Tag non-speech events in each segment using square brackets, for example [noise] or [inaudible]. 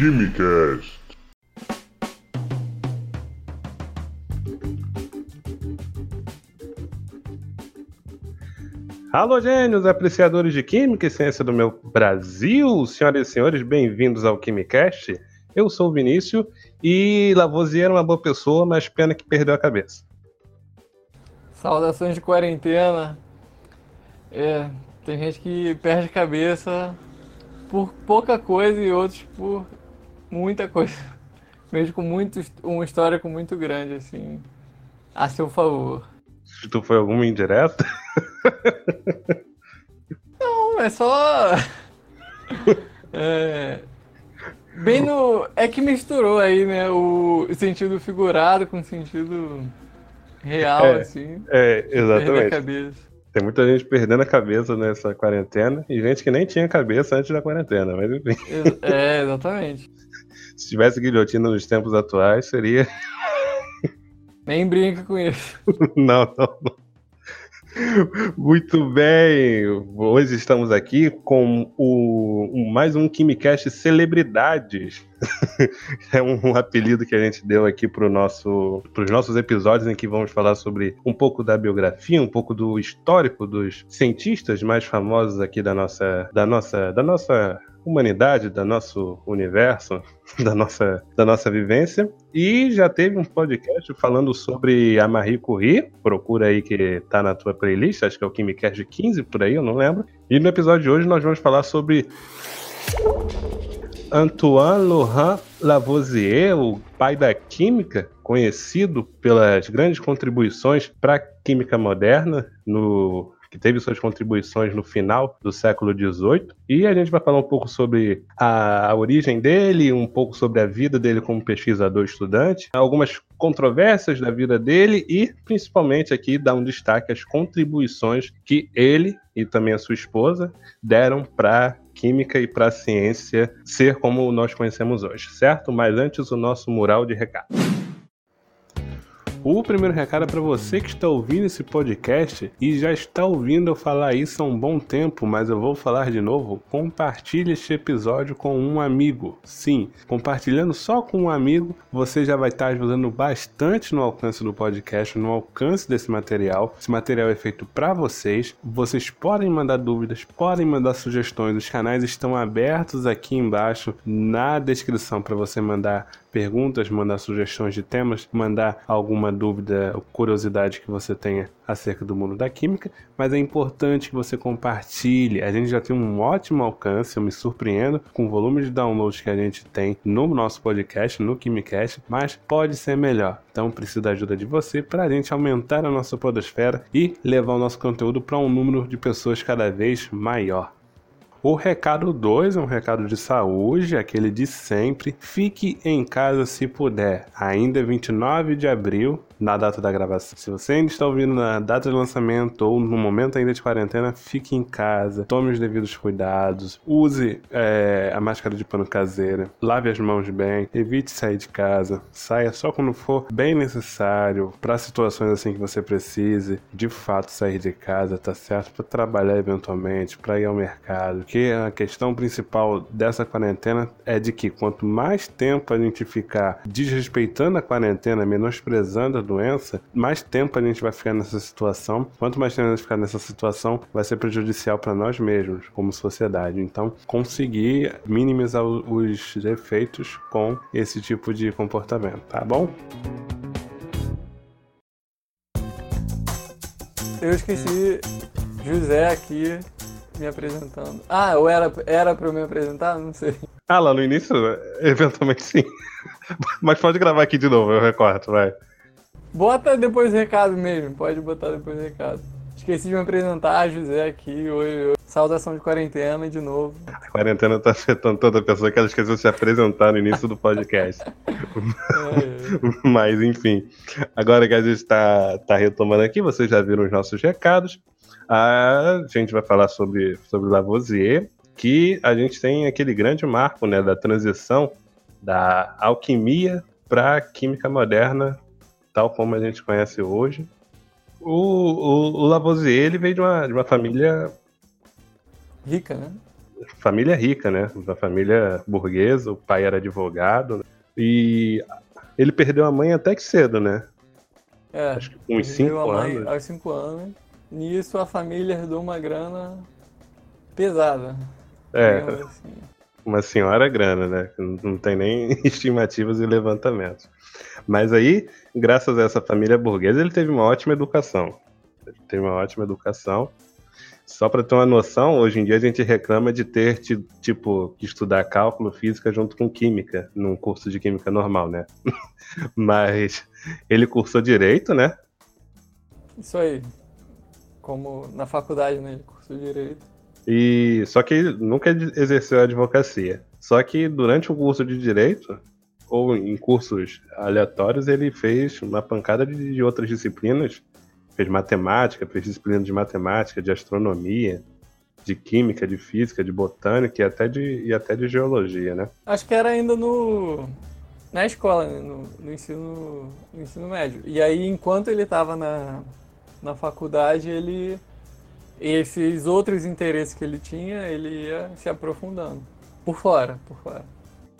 Quimicast. Alô, gênios, apreciadores de Química e Ciência do meu Brasil, senhoras e senhores, bem-vindos ao Quimicast. Eu sou o Vinícius e Lavoisier era uma boa pessoa, mas pena que perdeu a cabeça. Saudações de quarentena. É, tem gente que perde a cabeça por pouca coisa e outros por muita coisa. [laughs] Mesmo com muito, uma história com muito grande, assim, a seu favor. Se tu foi alguma indireta? [laughs] Não, é só. [laughs] É... Bem no. É que misturou aí, né? O sentido figurado com o sentido real, É, assim. É, exatamente. Tem muita gente perdendo a cabeça nessa quarentena e gente que nem tinha cabeça antes da quarentena, mas enfim. É, exatamente. Se tivesse guilhotina nos tempos atuais, seria. [laughs] Nem brinca com isso. não, não, não. Muito bem, hoje estamos aqui com o, mais um Quimicast Celebridades. [laughs] é um apelido que a gente deu aqui para nosso, os nossos episódios em que vamos falar sobre um pouco da biografia, um pouco do histórico dos cientistas mais famosos aqui da nossa, da nossa, da nossa humanidade, do nosso universo, [laughs] da nossa, da nossa vivência. E já teve um podcast falando sobre a Marie Curie. Procura aí que tá na tua playlist, acho que é o Quimicast 15 por aí, eu não lembro. E no episódio de hoje nós vamos falar sobre Antoine Laurent Lavoisier, o pai da química, conhecido pelas grandes contribuições para a química moderna, no que teve suas contribuições no final do século XVIII. E a gente vai falar um pouco sobre a, a origem dele, um pouco sobre a vida dele como pesquisador estudante, algumas controvérsias da vida dele e, principalmente, aqui dar um destaque às contribuições que ele e também a sua esposa deram para química e para a ciência ser como nós conhecemos hoje, certo? Mas antes, o nosso mural de recado. O primeiro recado é para você que está ouvindo esse podcast e já está ouvindo eu falar isso há um bom tempo, mas eu vou falar de novo. Compartilhe este episódio com um amigo. Sim, compartilhando só com um amigo, você já vai estar ajudando bastante no alcance do podcast, no alcance desse material. Esse material é feito para vocês. Vocês podem mandar dúvidas, podem mandar sugestões. Os canais estão abertos aqui embaixo na descrição para você mandar perguntas, mandar sugestões de temas, mandar alguma dúvida ou curiosidade que você tenha acerca do mundo da química, mas é importante que você compartilhe. A gente já tem um ótimo alcance, eu me surpreendo com o volume de downloads que a gente tem no nosso podcast, no Quimicast, mas pode ser melhor. Então preciso da ajuda de você para a gente aumentar a nossa podosfera e levar o nosso conteúdo para um número de pessoas cada vez maior. O recado 2 é um recado de saúde, aquele de sempre. Fique em casa se puder. Ainda é 29 de abril, na data da gravação. Se você ainda está ouvindo na data de lançamento ou no momento ainda de quarentena, fique em casa, tome os devidos cuidados, use é, a máscara de pano caseira, lave as mãos bem, evite sair de casa, saia só quando for bem necessário, para situações assim que você precise de fato sair de casa, tá certo? Para trabalhar eventualmente, para ir ao mercado. Que a questão principal dessa quarentena é de que quanto mais tempo a gente ficar desrespeitando a quarentena, menosprezando a doença, mais tempo a gente vai ficar nessa situação. Quanto mais tempo a gente ficar nessa situação, vai ser prejudicial para nós mesmos, como sociedade. Então, conseguir minimizar os efeitos com esse tipo de comportamento, tá bom? Eu esqueci José aqui me apresentando. Ah, ou era, era pra eu me apresentar? Não sei. Ah, lá no início, eventualmente sim. [laughs] Mas pode gravar aqui de novo, eu recorto, vai. Bota depois o recado mesmo, pode botar depois o recado. Esqueci de me apresentar, José aqui, oi, oi. Saudação de quarentena de novo. A quarentena tá afetando toda pessoa que ela esqueceu de se apresentar no início do podcast. É, [laughs] Mas enfim, agora que a gente está tá retomando aqui, vocês já viram os nossos recados. A gente vai falar sobre, sobre Lavoisier, que a gente tem aquele grande marco né, da transição da alquimia para a química moderna, tal como a gente conhece hoje. O, o, o Lavoisier ele veio de uma, de uma família rica, né? família rica, né? Uma família burguesa, o pai era advogado. Né? E ele perdeu a mãe até que cedo, né? É, Acho que com uns 5 anos. Aos 5 anos. Nisso a família herdou uma grana pesada. É. Assim. Uma senhora grana, né? Não tem nem [laughs] estimativas e levantamentos. Mas aí, graças a essa família burguesa, ele teve uma ótima educação. Ele teve uma ótima educação. Só para ter uma noção, hoje em dia a gente reclama de ter, tipo, que estudar cálculo, física junto com química, num curso de química normal, né? [laughs] Mas ele cursou direito, né? Isso aí. Como na faculdade, né? Ele cursou direito. E só que nunca exerceu a advocacia. Só que durante o curso de direito, ou em cursos aleatórios, ele fez uma pancada de, de outras disciplinas. Fez matemática, fez disciplina de matemática, de astronomia, de química, de física, de botânica e até de, e até de geologia, né? Acho que era ainda no na escola, né? no, no, ensino, no ensino médio. E aí, enquanto ele estava na, na faculdade, ele esses outros interesses que ele tinha, ele ia se aprofundando por fora, por fora.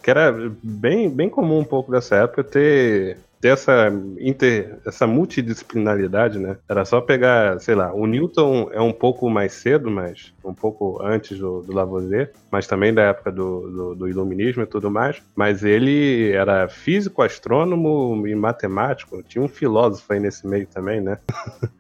Que era bem, bem comum um pouco dessa época ter ter essa, inter, essa multidisciplinaridade, né? Era só pegar, sei lá, o Newton é um pouco mais cedo, mas um pouco antes do, do Lavoisier, mas também da época do, do, do, iluminismo e tudo mais. Mas ele era físico, astrônomo e matemático. Tinha um filósofo aí nesse meio também, né?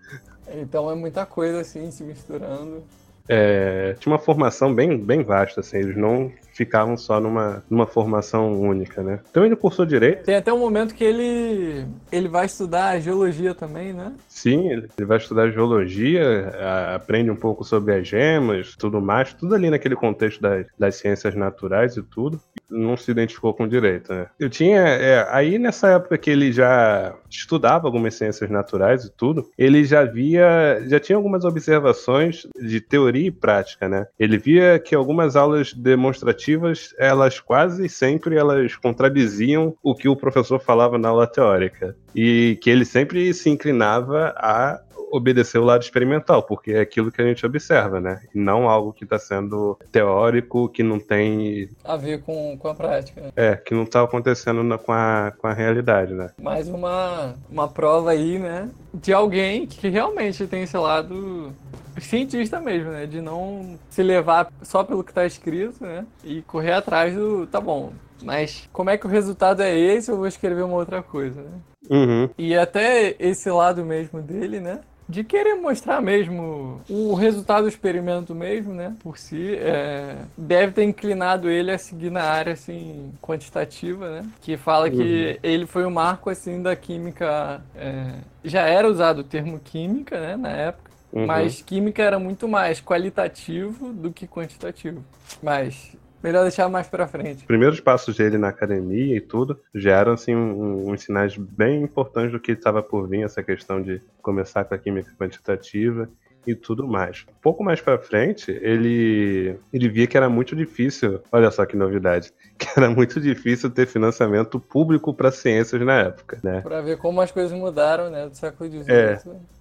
[laughs] então é muita coisa assim se misturando. É, tinha uma formação bem, bem vasta, assim, eles não ficavam só numa, numa formação única, né? Então ele cursou direito. Tem até um momento que ele, ele vai estudar geologia também, né? Sim, ele vai estudar geologia, aprende um pouco sobre as gemas, tudo mais, tudo ali naquele contexto das, das ciências naturais e tudo. Não se identificou com direito, né? Eu tinha. É, aí nessa época que ele já estudava algumas ciências naturais e tudo, ele já via. já tinha algumas observações de teoria e prática, né? Ele via que algumas aulas demonstrativas elas quase sempre elas contradiziam o que o professor falava na aula teórica. E que ele sempre se inclinava a obedecer o lado experimental, porque é aquilo que a gente observa, né? E não algo que está sendo teórico, que não tem. A ver com, com a prática. É, que não está acontecendo na, com, a, com a realidade, né? Mais uma, uma prova aí, né? De alguém que realmente tem esse lado cientista mesmo, né? De não se levar só pelo que está escrito, né? E correr atrás do. Tá bom, mas como é que o resultado é esse? Eu vou escrever uma outra coisa, né? Uhum. E até esse lado mesmo dele, né? De querer mostrar mesmo o resultado do experimento mesmo, né, por si, é, deve ter inclinado ele a seguir na área assim quantitativa, né, que fala uhum. que ele foi o marco assim da química, é, já era usado o termo química, né, na época, uhum. mas química era muito mais qualitativo do que quantitativo. Mas Melhor deixar mais pra frente. Os primeiros passos dele na academia e tudo já eram assim, um, uns sinais bem importantes do que estava por vir, essa questão de começar com a química quantitativa e tudo mais. Um pouco mais para frente, ele ele via que era muito difícil, olha só que novidade, [laughs] que era muito difícil ter financiamento público para ciências na época, né? Para ver como as coisas mudaram, né, do século XVIII. É.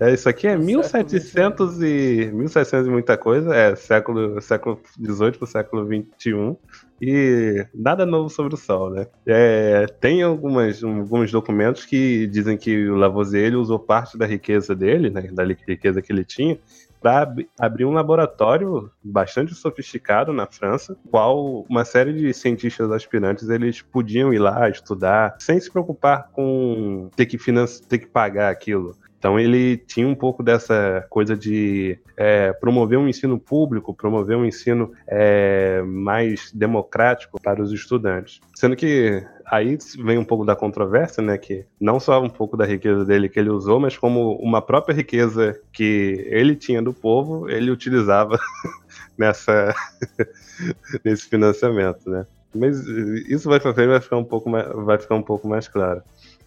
É, isso aqui é 1700 e 1700 e muita coisa, é século século 18 para o século 21 e nada novo sobre o Sol, né? É, tem algumas, alguns documentos que dizem que o Lavoisier usou parte da riqueza dele, né, da riqueza que ele tinha, para abrir um laboratório bastante sofisticado na França, qual uma série de cientistas aspirantes eles podiam ir lá estudar sem se preocupar com ter que, ter que pagar aquilo. Então ele tinha um pouco dessa coisa de é, promover um ensino público, promover um ensino é, mais democrático para os estudantes. Sendo que aí vem um pouco da controvérsia, né? Que não só um pouco da riqueza dele que ele usou, mas como uma própria riqueza que ele tinha do povo, ele utilizava [laughs] nessa [laughs] nesse financiamento, né? Mas isso vai para frente vai ficar um pouco mais, vai ficar um pouco mais claro.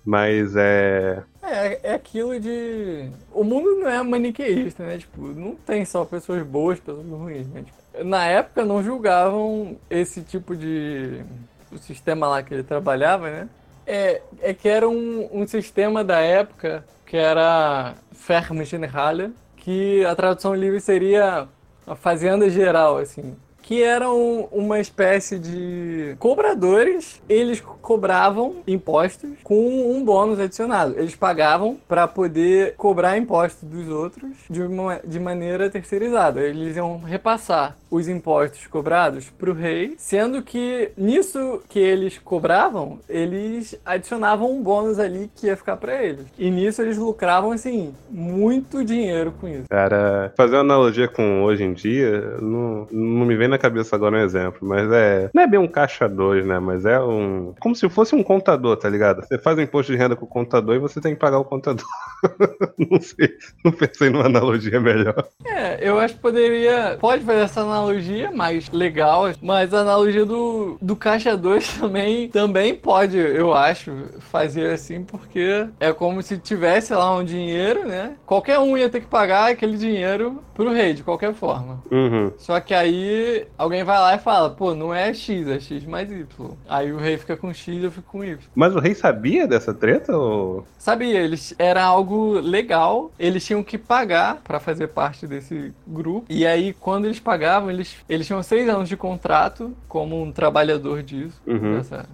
Mas é. É, é aquilo de. O mundo não é maniqueísta, né? Tipo, não tem só pessoas boas, pessoas ruins. Né? Tipo, na época não julgavam esse tipo de. O sistema lá que ele trabalhava, né? É, é que era um, um sistema da época que era Ferme Generale, que a tradução livre seria a fazenda geral, assim. Que eram uma espécie de cobradores. Eles cobravam impostos com um bônus adicionado. Eles pagavam para poder cobrar impostos dos outros de, uma, de maneira terceirizada. Eles iam repassar os impostos cobrados para o rei, sendo que nisso que eles cobravam, eles adicionavam um bônus ali que ia ficar para eles. E nisso eles lucravam assim muito dinheiro com isso. Cara, fazer uma analogia com hoje em dia, não, não me vem na cabeça agora um exemplo, mas é não é bem um caixa 2, né? Mas é um como se fosse um contador, tá ligado? Você faz o imposto de renda com o contador e você tem que pagar o contador. [laughs] não sei, não pensei numa analogia melhor. É, eu acho que poderia, pode fazer essa analogia analogia mais legal, mas a analogia do, do Caixa 2 [laughs] também, também pode, eu acho, fazer assim, porque é como se tivesse lá um dinheiro, né? Qualquer um ia ter que pagar aquele dinheiro pro rei, de qualquer forma. Uhum. Só que aí alguém vai lá e fala, pô, não é X, é X mais Y. Aí o rei fica com X, eu fico com Y. Mas o rei sabia dessa treta ou... Sabia, eles era algo legal, eles tinham que pagar para fazer parte desse grupo. E aí quando eles pagavam, eles, eles tinham seis anos de contrato como um trabalhador disso, uhum. dessa,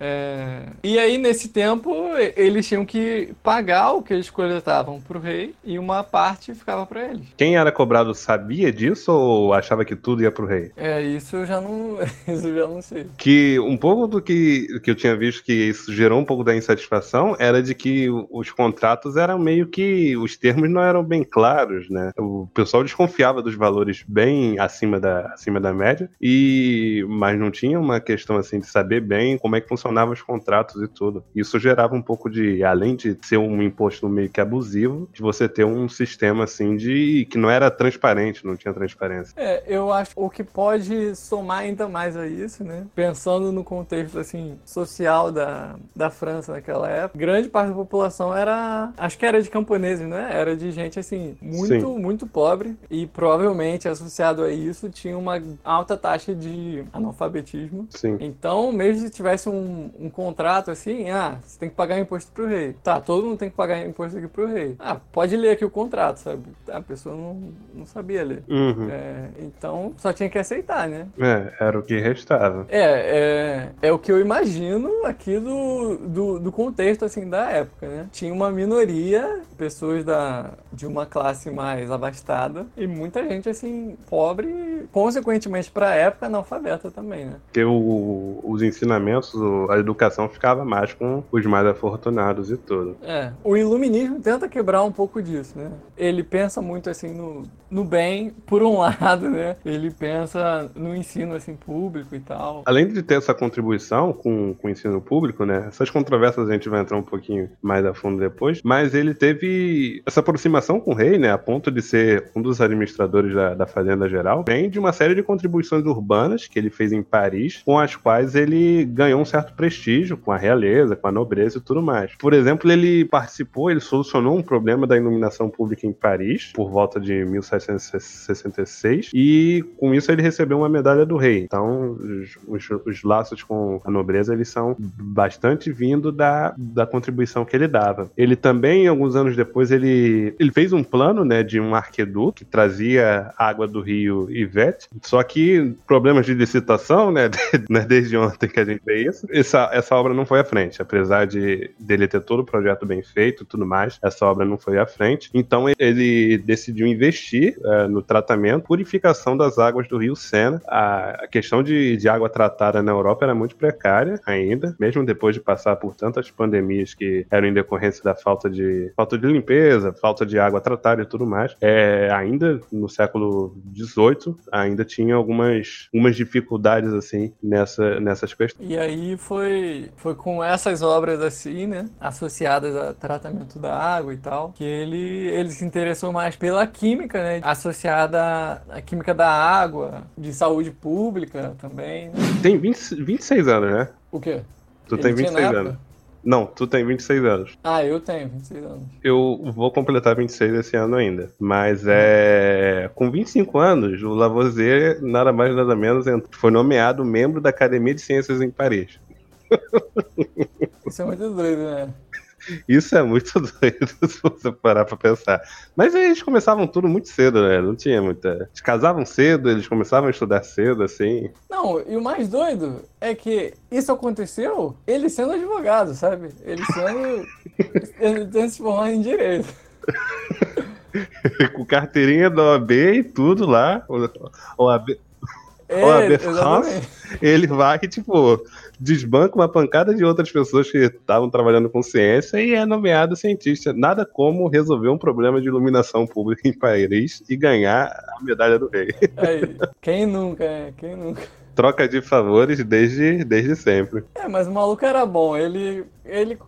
É... E aí, nesse tempo, eles tinham que pagar o que eles coletavam pro rei e uma parte ficava para eles. Quem era cobrado sabia disso ou achava que tudo ia pro rei? É, isso eu já não, [laughs] isso eu já não sei. Que um pouco do que, que eu tinha visto que isso gerou um pouco da insatisfação era de que os contratos eram meio que os termos não eram bem claros, né? O pessoal desconfiava dos valores bem acima da, acima da média e mas não tinha uma questão assim de saber bem como é que funcionavam os contratos e tudo. Isso gerava um pouco de, além de ser um imposto meio que abusivo, de você ter um sistema assim de que não era transparente, não tinha transparência. É, eu acho o que pode somar ainda mais a isso, né? Pensando no contexto assim social da, da França naquela época, grande parte da população era, acho que era de camponeses, né? Era de gente assim muito Sim. muito pobre e provavelmente associado a isso tinha uma alta taxa de analfabetismo. Sim. Então, mesmo se tivesse um, um, contrato assim, ah, você tem que pagar imposto pro rei. Tá, todo mundo tem que pagar imposto aqui pro rei. Ah, pode ler aqui o contrato, sabe? A pessoa não, não sabia ler. Uhum. É, então, só tinha que aceitar, né? É, era o que restava. É, é, é o que eu imagino aqui do, do, do contexto, assim, da época, né? Tinha uma minoria, pessoas da, de uma classe mais abastada e muita gente, assim, pobre, consequentemente pra época, analfabeta também, né? Porque os ensinos ensinamentos, a educação ficava mais com os mais afortunados e tudo. É, o iluminismo tenta quebrar um pouco disso, né? Ele pensa muito assim no, no bem, por um [laughs] lado, né? Ele pensa no ensino assim público e tal. Além de ter essa contribuição com, com o ensino público, né? Essas controvérsias a gente vai entrar um pouquinho mais a fundo depois, mas ele teve essa aproximação com o rei, né? A ponto de ser um dos administradores da, da Fazenda Geral, vem de uma série de contribuições urbanas que ele fez em Paris, com as quais ele ganhou um certo prestígio com a realeza, com a nobreza e tudo mais. Por exemplo, ele participou, ele solucionou um problema da iluminação pública em Paris, por volta de 1766, e com isso ele recebeu uma medalha do rei. Então, os, os, os laços com a nobreza, eles são bastante vindo da, da contribuição que ele dava. Ele também, alguns anos depois, ele, ele fez um plano, né, de um arqueduto que trazia água do rio Ivete, só que problemas de licitação, né, [laughs] né desde ontem que a isso. Essa, essa obra não foi à frente, apesar de dele ter todo o projeto bem feito e tudo mais, essa obra não foi à frente. Então ele decidiu investir é, no tratamento, purificação das águas do rio Sena. A, a questão de, de água tratada na Europa era muito precária ainda, mesmo depois de passar por tantas pandemias que eram em decorrência da falta de falta de limpeza, falta de água tratada e tudo mais. É, ainda no século XVIII ainda tinha algumas, algumas dificuldades assim nessa, nessas questões e aí foi, foi com essas obras assim, né, associadas a tratamento da água e tal, que ele, ele se interessou mais pela química, né, associada à química da água, de saúde pública também. Né? Tem 20, 26 anos, né? O quê? Tu ele tem 26 anos. Não, tu tem 26 anos. Ah, eu tenho 26 anos. Eu vou completar 26 esse ano ainda. Mas é. Com 25 anos, o Lavoisier, nada mais nada menos, foi nomeado membro da Academia de Ciências em Paris. [laughs] Isso é muito doido, né? Isso é muito [laughs] doido se você parar pra pensar. Mas eles começavam tudo muito cedo, né? Não tinha muita. Eles casavam cedo, eles começavam a estudar cedo, assim. Não, e o mais doido é que isso aconteceu ele sendo advogado, sabe? Ele sendo. [laughs] ele tendo se formado em direito. [laughs] Com carteirinha da OAB e tudo lá. OAB, É, exatamente. ele vai tipo, desbanca uma pancada de outras pessoas que estavam trabalhando com ciência e é nomeado cientista. Nada como resolver um problema de iluminação pública em Paris e ganhar a medalha do rei. Aí, quem nunca, é? Quem nunca? Troca de favores desde, desde sempre. É, mas o maluco era bom. Ele, ele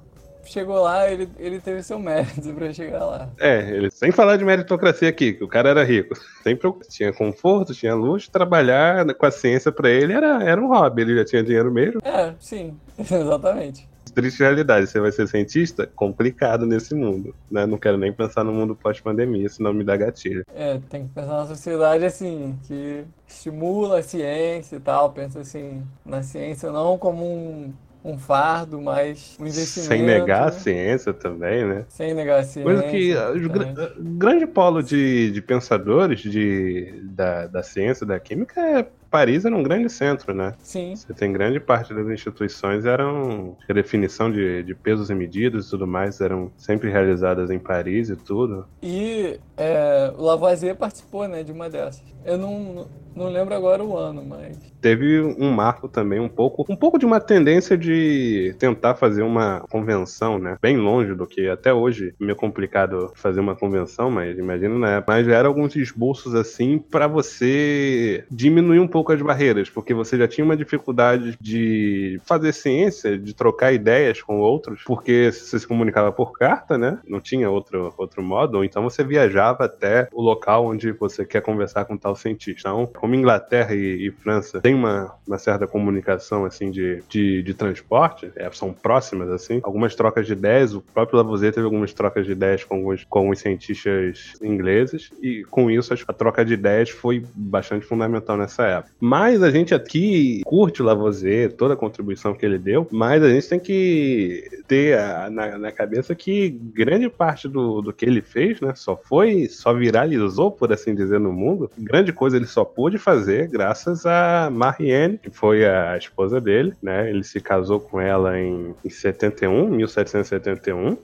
chegou lá, ele, ele teve seu mérito [laughs] pra chegar lá. É, ele, sem falar de meritocracia aqui, que o cara era rico. [laughs] Sempre tinha conforto, tinha luxo, trabalhar com a ciência pra ele era, era um hobby, ele já tinha dinheiro mesmo. É, sim, [laughs] exatamente. Triste realidade, você vai ser cientista? Complicado nesse mundo, né? Não quero nem pensar no mundo pós-pandemia, senão me dá gatilho. É, tem que pensar na sociedade assim, que estimula a ciência e tal, pensa assim, na ciência não como um, um fardo, mas um investimento. Sem negar a né? ciência também, né? Sem negar a ciência. Coisa que ah, os gra- exatamente. grande polo de, de pensadores de, da, da ciência, da química, é Paris era um grande centro, né? Sim, Você tem grande parte das instituições eram a definição de, de pesos e medidas e tudo mais eram sempre realizadas em Paris e tudo. e é, o Lavoisier participou, né, de uma dessas. Eu não, não lembro agora o ano, mas... Teve um marco também um pouco, um pouco de uma tendência de tentar fazer uma convenção, né? Bem longe do que até hoje é meio complicado fazer uma convenção, mas imagino na época. Mas já eram alguns esboços assim para você diminuir um pouco as barreiras, porque você já tinha uma dificuldade de fazer ciência, de trocar ideias com outros, porque você se comunicava por carta, né? Não tinha outro, outro modo, ou então você viajava até o local onde você quer conversar com tal cientista. Então, como Inglaterra e, e França tem uma, uma certa comunicação assim de, de, de transporte, é, são próximas assim, algumas trocas de ideias, o próprio Lavoisier teve algumas trocas de ideias com alguns, com alguns cientistas ingleses, e com isso a troca de ideias foi bastante fundamental nessa época. Mas a gente aqui curte o Lavoisier, toda a contribuição que ele deu, mas a gente tem que ter a- na, na cabeça que grande parte do, do que ele fez, né, só foi, só viralizou, por assim dizer, no mundo. Grande coisa ele só pôde fazer graças a Marianne, que foi a esposa dele, né, ele se casou com ela em, em 71, 1771.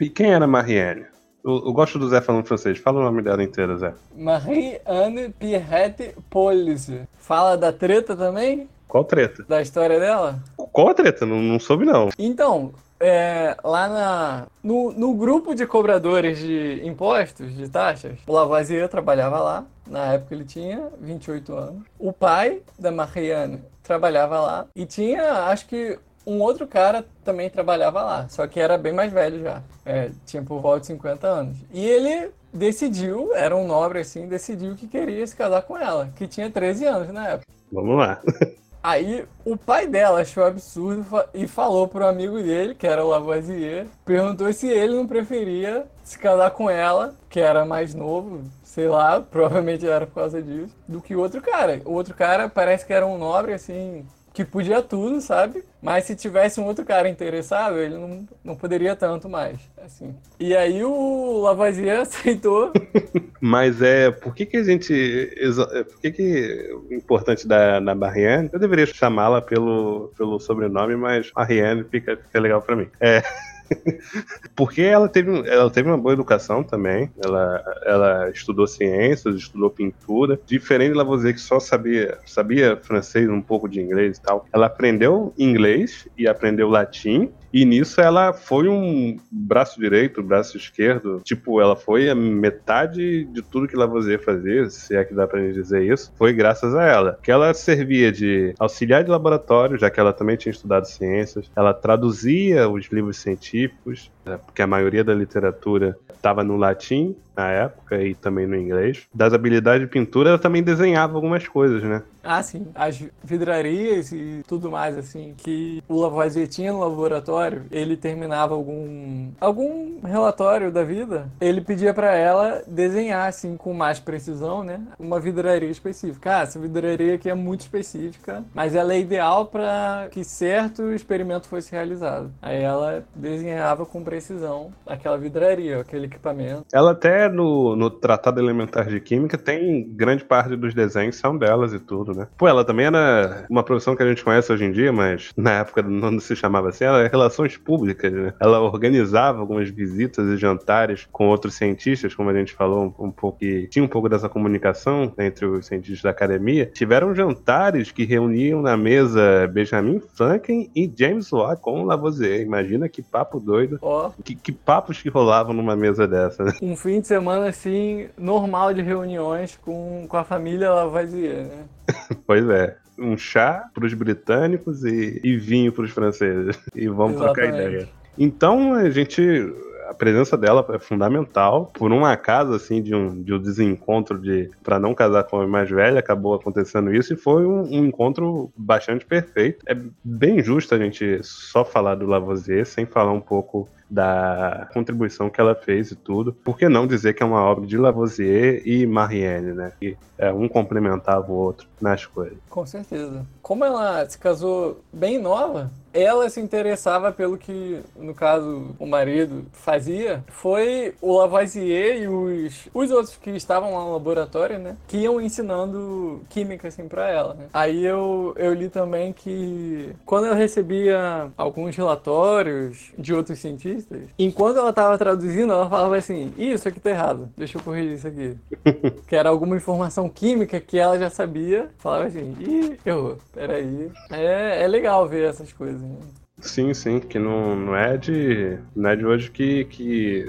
E quem era Marianne? Eu, eu gosto do Zé falando francês. Fala o nome dela inteira, Zé. Marie-Anne Pierrette Police. Fala da treta também? Qual treta? Da história dela? Qual a treta? Não, não soube, não. Então, é, lá na, no, no grupo de cobradores de impostos, de taxas, o Lavoisier trabalhava lá. Na época ele tinha 28 anos. O pai da Marianne trabalhava lá. E tinha, acho que, um outro cara também trabalhava lá. Só que era bem mais velho já. É, tinha por volta de 50 anos. E ele decidiu, era um nobre assim, decidiu que queria se casar com ela. Que tinha 13 anos na época. Vamos lá. [laughs] Aí o pai dela achou absurdo e falou pro amigo dele, que era o Lavoisier, perguntou se ele não preferia se casar com ela, que era mais novo, sei lá, [laughs] provavelmente era por causa disso, do que o outro cara. O outro cara parece que era um nobre, assim, que podia tudo, sabe? Mas se tivesse um outro cara interessado, ele não, não poderia tanto mais, assim. E aí o Lavoisier [laughs] aceitou Mas é, por que que a gente, é, por que que o importante da na Marianne, eu deveria chamá-la pelo, pelo sobrenome, mas Marianne fica, fica legal pra mim. É, [laughs] porque ela teve, ela teve uma boa educação também, ela, ela estudou ciências, estudou pintura, diferente de Lavoisier que só sabia, sabia francês, um pouco de inglês e tal, ela aprendeu inglês e aprendeu latim, e nisso ela foi um braço direito, braço esquerdo. Tipo, ela foi a metade de tudo que Lavoisier fazia, se é que dá pra gente dizer isso, foi graças a ela. Que ela servia de auxiliar de laboratório, já que ela também tinha estudado ciências. Ela traduzia os livros científicos, né, porque a maioria da literatura estava no latim na época e também no inglês. Das habilidades de pintura, ela também desenhava algumas coisas, né? Ah, sim. As vidrarias e tudo mais, assim, que o Lavoisier tinha no laboratório, ele terminava algum algum relatório da vida, ele pedia para ela desenhar, assim, com mais precisão, né? Uma vidraria específica. Ah, essa vidraria aqui é muito específica, mas ela é ideal para que certo experimento fosse realizado. Aí ela desenhava com precisão aquela vidraria, aquele equipamento. Ela até no, no Tratado Elementar de Química tem grande parte dos desenhos são delas e tudo, né? Pô, ela também era uma profissão que a gente conhece hoje em dia, mas na época não se chamava assim, ela era relações públicas, né? Ela organizava algumas visitas e jantares com outros cientistas, como a gente falou um, um pouco, que tinha um pouco dessa comunicação entre os cientistas da academia. Tiveram jantares que reuniam na mesa Benjamin Franklin e James Watt com Lavoisier. Imagina que papo doido. Ó. Que, que papos que rolavam numa mesa dessa, né? Um fim de semana, assim, normal de reuniões com, com a família Lavoisier, né? [laughs] Pois é. Um chá para os britânicos e, e vinho para os franceses. E vamos trocar Exatamente. ideia. Então a gente. A presença dela é fundamental. Por um acaso, assim, de um, de um desencontro de para não casar com a mais velha, acabou acontecendo isso e foi um, um encontro bastante perfeito. É bem justo a gente só falar do Lavoisier sem falar um pouco da contribuição que ela fez e tudo. Por que não dizer que é uma obra de Lavoisier e Marianne, né? Que é, um complementava o outro nas coisas. Com certeza. Como ela se casou bem nova, ela se interessava pelo que, no caso, o marido fazia. Foi o Lavoisier e os, os outros que estavam lá no laboratório, né? Que iam ensinando química, assim, pra ela, né? Aí eu, eu li também que quando ela recebia alguns relatórios de outros cientistas, enquanto ela tava traduzindo, ela falava assim, "Ih, isso aqui tá errado, deixa eu corrigir isso aqui. [laughs] que era alguma informação química que ela já sabia, falava assim, ih, errou, peraí. É, é legal ver essas coisas, né? Sim, sim, que não, não é de não é de hoje que, que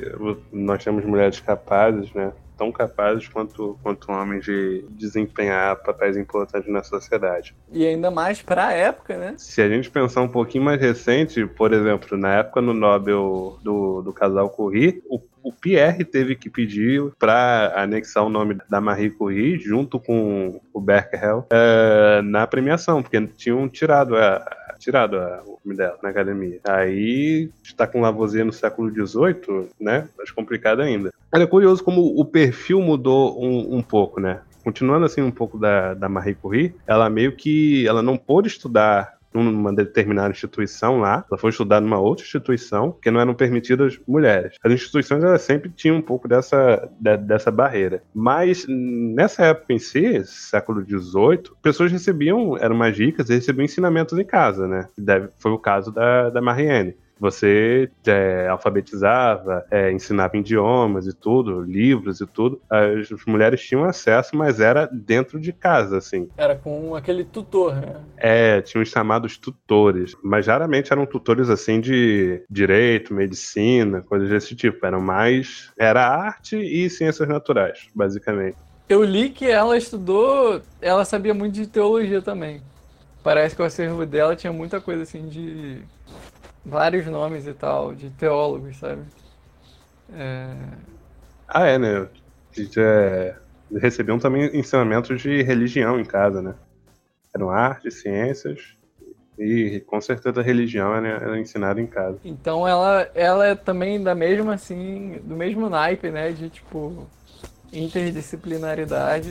nós temos mulheres capazes, né? Tão capazes quanto, quanto homens de desempenhar papéis importantes na sociedade. E ainda mais pra época, né? Se a gente pensar um pouquinho mais recente, por exemplo, na época no Nobel do, do casal Curie, o, o Pierre teve que pedir para anexar o nome da Marie Curie junto com o Becquerel eh, na premiação, porque tinham tirado a, tirado a- o nome dela na academia. Aí está com Lavoisier no século XVIII, né? Mais complicado ainda. É curioso como o perfil mudou um, um pouco, né? Continuando assim um pouco da, da Marie Curie, ela meio que ela não pôde estudar numa determinada instituição lá, ela foi estudar numa outra instituição, que não eram permitidas mulheres. As instituições elas sempre tinham um pouco dessa, de- dessa barreira. Mas nessa época em si, século XVIII, pessoas recebiam, eram mais ricas e recebiam ensinamentos em casa, né? Deve, foi o caso da, da Marianne. Você é, alfabetizava, é, ensinava idiomas e tudo, livros e tudo. As mulheres tinham acesso, mas era dentro de casa, assim. Era com aquele tutor, né? É, tinham os chamados tutores, mas raramente eram tutores assim de direito, medicina, coisas desse tipo. Eram mais. Era arte e ciências naturais, basicamente. Eu li que ela estudou, ela sabia muito de teologia também. Parece que o acervo dela tinha muita coisa assim de vários nomes e tal, de teólogos, sabe? É, Ah, é, né? De- é, recebiam também ensinamentos de religião em casa, né? Eram arte, ciências e com certeza a religião era, era ensinada em casa. Então ela, ela é também da mesma assim, do mesmo naipe, né? De tipo interdisciplinaridade.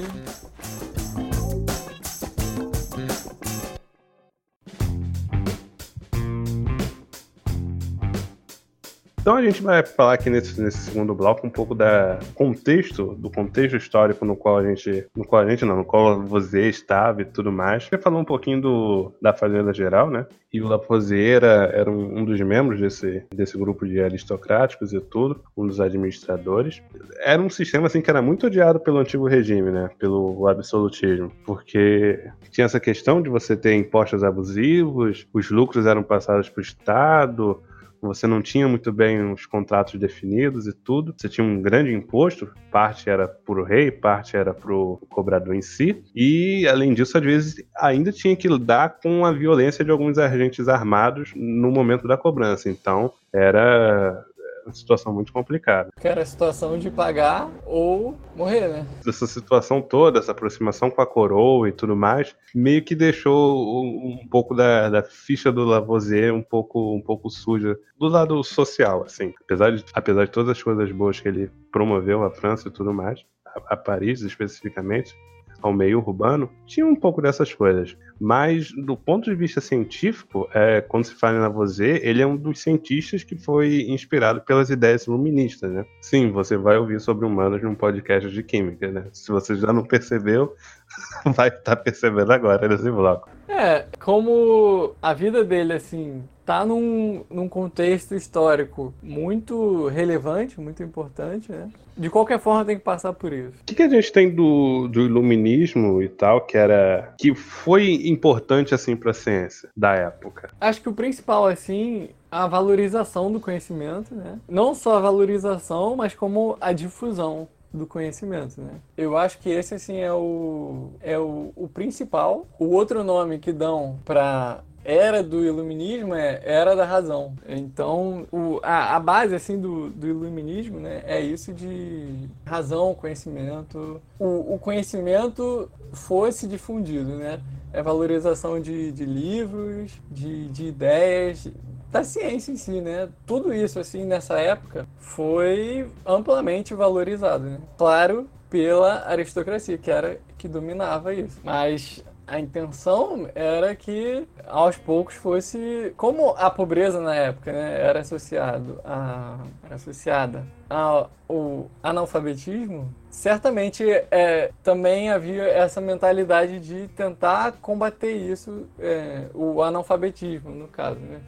Então a gente vai falar aqui nesse, nesse segundo bloco um pouco da contexto, do contexto histórico no qual a gente, no qual a gente não, no qual você estava e tudo mais. Quer falar um pouquinho do, da fazenda geral, né? E o Lavoisier era, era um, um dos membros desse, desse grupo de aristocráticos e tudo, um dos administradores. Era um sistema assim que era muito odiado pelo antigo regime, né? Pelo absolutismo, porque tinha essa questão de você ter impostos abusivos, os lucros eram passados para o Estado, você não tinha muito bem os contratos definidos e tudo. Você tinha um grande imposto, parte era para o rei, parte era para o cobrador em si. E, além disso, às vezes ainda tinha que lidar com a violência de alguns agentes armados no momento da cobrança. Então, era situação muito complicada. Que era a situação de pagar ou morrer, né? Essa situação toda, essa aproximação com a coroa e tudo mais, meio que deixou um pouco da, da ficha do Lavoisier um pouco, um pouco suja do lado social, assim. Apesar de, apesar de todas as coisas boas que ele promoveu à França e tudo mais, a, a Paris especificamente, ao meio urbano, tinha um pouco dessas coisas. Mas, do ponto de vista científico, é, quando se fala em Lavoisier, ele é um dos cientistas que foi inspirado pelas ideias iluministas, né? Sim, você vai ouvir sobre humanos num podcast de química, né? Se você já não percebeu, [laughs] vai estar tá percebendo agora nesse bloco. É, como a vida dele, assim, tá num, num contexto histórico muito relevante, muito importante, né? De qualquer forma tem que passar por isso. O que, que a gente tem do, do iluminismo e tal, que era que foi importante assim para a ciência da época? Acho que o principal assim a valorização do conhecimento, né? Não só a valorização, mas como a difusão do conhecimento, né? Eu acho que esse assim é o é o, o principal. O outro nome que dão para era do iluminismo é era da razão. Então, o, a, a base assim do, do iluminismo né, é isso de razão, conhecimento. O, o conhecimento fosse difundido, né? É valorização de, de livros, de, de ideias, da ciência em si, né? Tudo isso, assim, nessa época, foi amplamente valorizado, né? Claro, pela aristocracia, que era que dominava isso. Mas a intenção era que aos poucos fosse como a pobreza na época né, era associado a era associada ao analfabetismo certamente é, também havia essa mentalidade de tentar combater isso é, o analfabetismo no caso né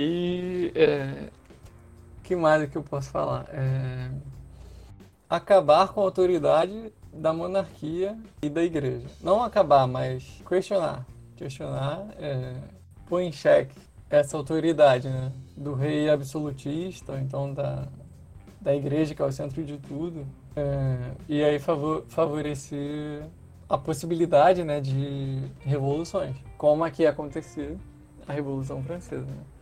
e é, que mais que eu posso falar é, acabar com a autoridade da monarquia e da igreja. Não acabar, mas questionar. Questionar, é, pôr em xeque essa autoridade né? do rei absolutista, então da, da igreja, que é o centro de tudo. É, e aí favor, favorecer a possibilidade né, de revoluções, como aqui aconteceu a Revolução Francesa. Né?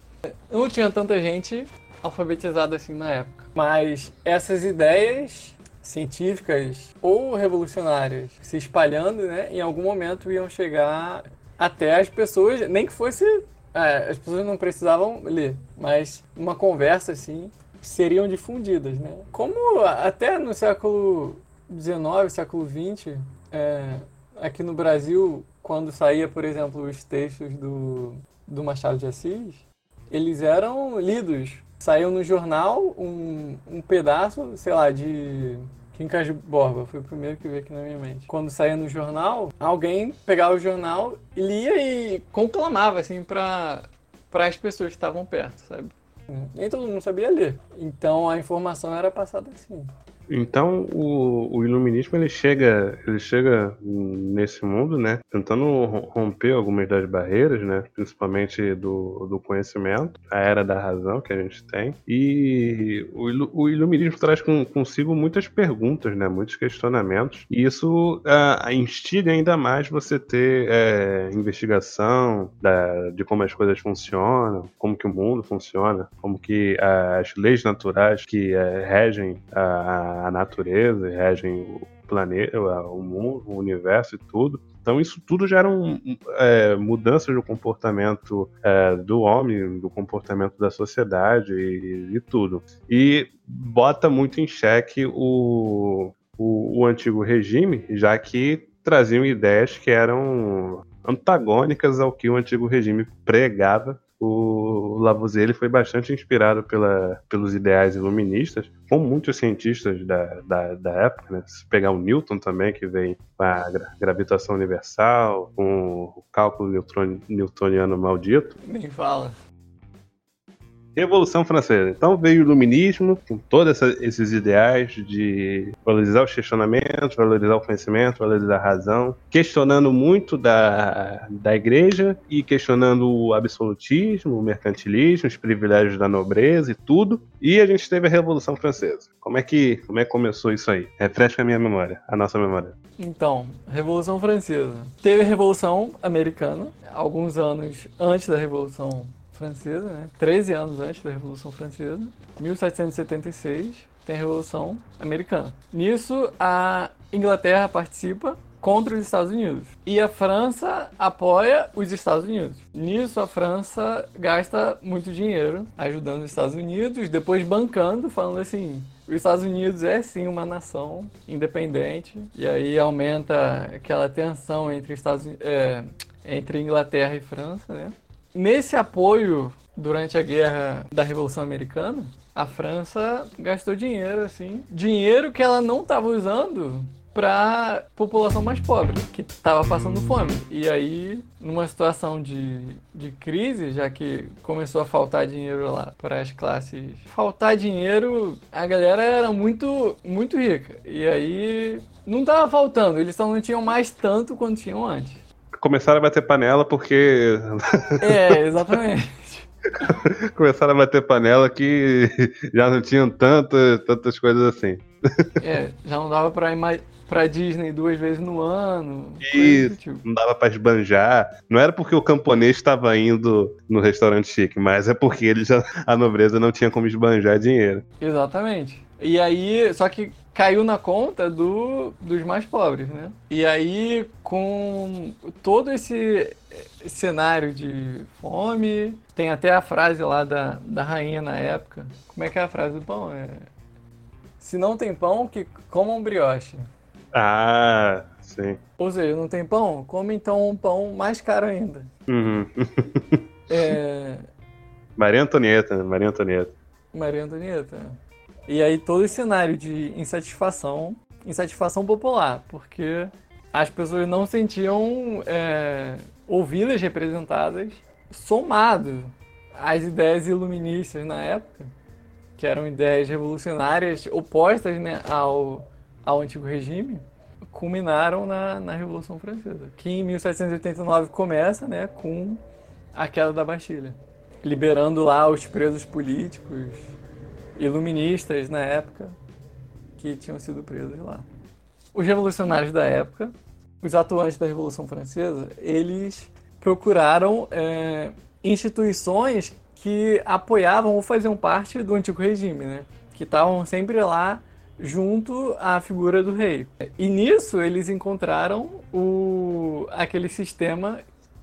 Não tinha tanta gente alfabetizada assim na época, mas essas ideias científicas ou revolucionárias se espalhando, né, em algum momento iam chegar até as pessoas, nem que fosse. É, as pessoas não precisavam ler, mas uma conversa assim seriam difundidas, né? Como até no século XIX, século XX, é, aqui no Brasil, quando saía, por exemplo, os textos do, do Machado de Assis, eles eram lidos. Saiu no jornal um, um pedaço, sei lá, de Quincas Borba foi o primeiro que veio aqui na minha mente. Quando saía no jornal, alguém pegava o jornal lia e conclamava, assim, para as pessoas que estavam perto, sabe? Nem todo mundo sabia ler. Então a informação era passada assim. Então o, o iluminismo ele chega, ele chega nesse mundo, né, tentando romper algumas das barreiras, né, principalmente do, do conhecimento, a era da razão que a gente tem. E o, o iluminismo traz com, consigo muitas perguntas, né, muitos questionamentos. E isso uh, instiga ainda mais você ter é, investigação da, de como as coisas funcionam, como que o mundo funciona, como que as leis naturais que é, regem a a natureza, regem o planeta, o mundo, o universo e tudo. Então isso tudo um, é, mudanças no comportamento é, do homem, do comportamento da sociedade e, e, tudo. E bota muito em xeque o, o, o antigo regime, já que traziam ideias que eram antagônicas ao que o antigo regime pregava o Lavoisier ele foi bastante inspirado pela, pelos ideais iluministas, como muitos cientistas da, da, da época, né? Se pegar o Newton também, que vem com a gravitação universal, com o cálculo newtoniano maldito. Nem fala. Revolução Francesa. Então veio o iluminismo, com todos esses ideais de valorizar os questionamentos, valorizar o conhecimento, valorizar a razão, questionando muito da, da igreja e questionando o absolutismo, o mercantilismo, os privilégios da nobreza e tudo. E a gente teve a Revolução Francesa. Como é que, como é que começou isso aí? Refresca a minha memória, a nossa memória. Então, Revolução Francesa. Teve a Revolução Americana, alguns anos antes da Revolução Francesa, né? 13 anos antes da Revolução Francesa, 1776, tem a Revolução Americana. Nisso, a Inglaterra participa contra os Estados Unidos. E a França apoia os Estados Unidos. Nisso, a França gasta muito dinheiro ajudando os Estados Unidos, depois bancando, falando assim: os Estados Unidos é sim uma nação independente, e aí aumenta aquela tensão entre, Estados, é, entre Inglaterra e França. Né? Nesse apoio durante a guerra da Revolução Americana, a França gastou dinheiro, assim, dinheiro que ela não estava usando para população mais pobre, que estava passando fome. E aí, numa situação de, de crise, já que começou a faltar dinheiro lá para as classes, faltar dinheiro, a galera era muito, muito rica. E aí, não estava faltando, eles só não tinham mais tanto quanto tinham antes. Começaram a bater panela porque. É, [laughs] exatamente. Começaram a bater panela que já não tinham tantas, tantas coisas assim. É, já não dava para pra Disney duas vezes no ano. Isso, tipo. não dava pra esbanjar. Não era porque o camponês estava indo no restaurante chique, mas é porque ele já, a nobreza não tinha como esbanjar dinheiro. Exatamente. E aí, só que caiu na conta do, dos mais pobres, né? E aí, com todo esse cenário de fome, tem até a frase lá da, da rainha na época. Como é que é a frase do pão? É... Se não tem pão, que comam brioche. Ah, sim. Ou seja, não tem pão? Come então um pão mais caro ainda. Uhum. é... [laughs] Maria Antonieta, Maria Antonieta. Maria Antonieta. E aí todo esse cenário de insatisfação, insatisfação popular, porque as pessoas não sentiam é, ouvidas representadas, somado às ideias iluministas na época, que eram ideias revolucionárias opostas né, ao ao antigo regime culminaram na, na Revolução Francesa, que em 1789 começa né, com a queda da Bastilha, liberando lá os presos políticos iluministas na época que tinham sido presos lá. Os revolucionários da época, os atuantes da Revolução Francesa, eles procuraram é, instituições que apoiavam ou faziam parte do antigo regime, né? que estavam sempre lá junto à figura do rei. E nisso eles encontraram o, aquele sistema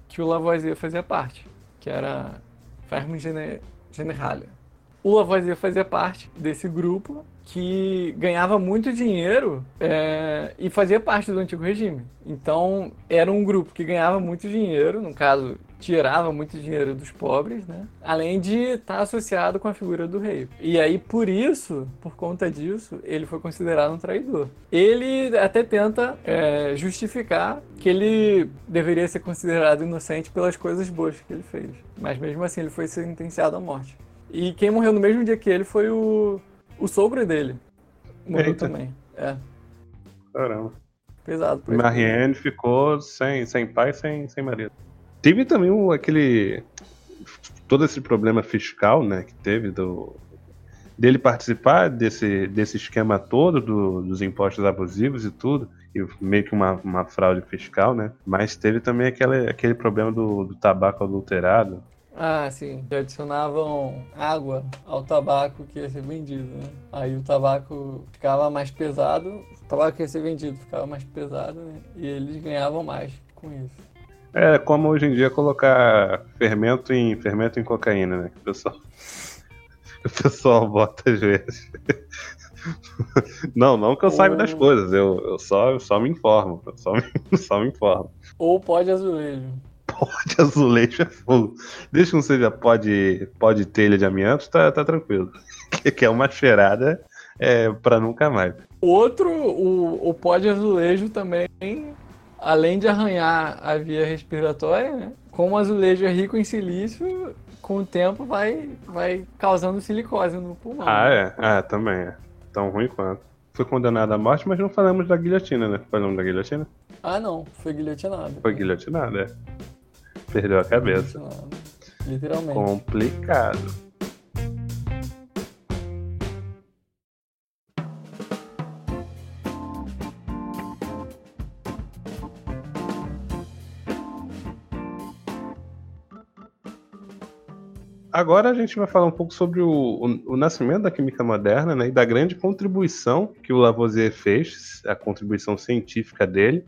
que o Lavoisier fazia parte, que era Ferme Generale. O Lavoisier fazia parte desse grupo que ganhava muito dinheiro é, e fazia parte do antigo regime. Então, era um grupo que ganhava muito dinheiro, no caso, tirava muito dinheiro dos pobres, né? Além de estar associado com a figura do rei. E aí, por isso, por conta disso, ele foi considerado um traidor. Ele até tenta é, justificar que ele deveria ser considerado inocente pelas coisas boas que ele fez. Mas mesmo assim, ele foi sentenciado à morte. E quem morreu no mesmo dia que ele foi o, o sogro dele. Morreu Eita. também. É. Caramba. Pesado. Marianne ficou sem, sem pai e sem, sem marido. Teve também o, aquele. todo esse problema fiscal, né, que teve do, dele participar desse, desse esquema todo do, dos impostos abusivos e tudo, e meio que uma, uma fraude fiscal, né? Mas teve também aquele, aquele problema do, do tabaco adulterado. Ah, sim. Que adicionavam água ao tabaco que ia ser vendido, né? Aí o tabaco ficava mais pesado, o tabaco que ia ser vendido ficava mais pesado, né? E eles ganhavam mais com isso. É como hoje em dia colocar fermento em fermento em cocaína, né? O pessoal, [laughs] o pessoal bota às vezes. [laughs] Não, não que eu Ou... saiba das coisas, eu, eu, só, eu só me informo. Eu só me, [laughs] só me informo. Ou pode azulejo. Pode [laughs] azulejo é fogo. Desde que não seja pode, pode telha de amianto, tá, tá tranquilo. [laughs] Que é uma cheirada é, pra nunca mais. Outro, o, o pó de azulejo também além de arranhar a via respiratória, né? Como o azulejo é rico em silício, com o tempo vai, vai causando silicose no pulmão. Ah, é? Ah, também é. Tão ruim quanto. Foi condenado à morte, mas não falamos da guilhotina, né? Falamos da guilhotina? Ah, não. Foi guilhotinado. Foi guilhotinado, é. Perdeu a cabeça. Literalmente. Complicado. agora a gente vai falar um pouco sobre o, o, o, nascimento da química moderna né, e da grande contribuição que o Lavoisier fez, a contribuição científica dele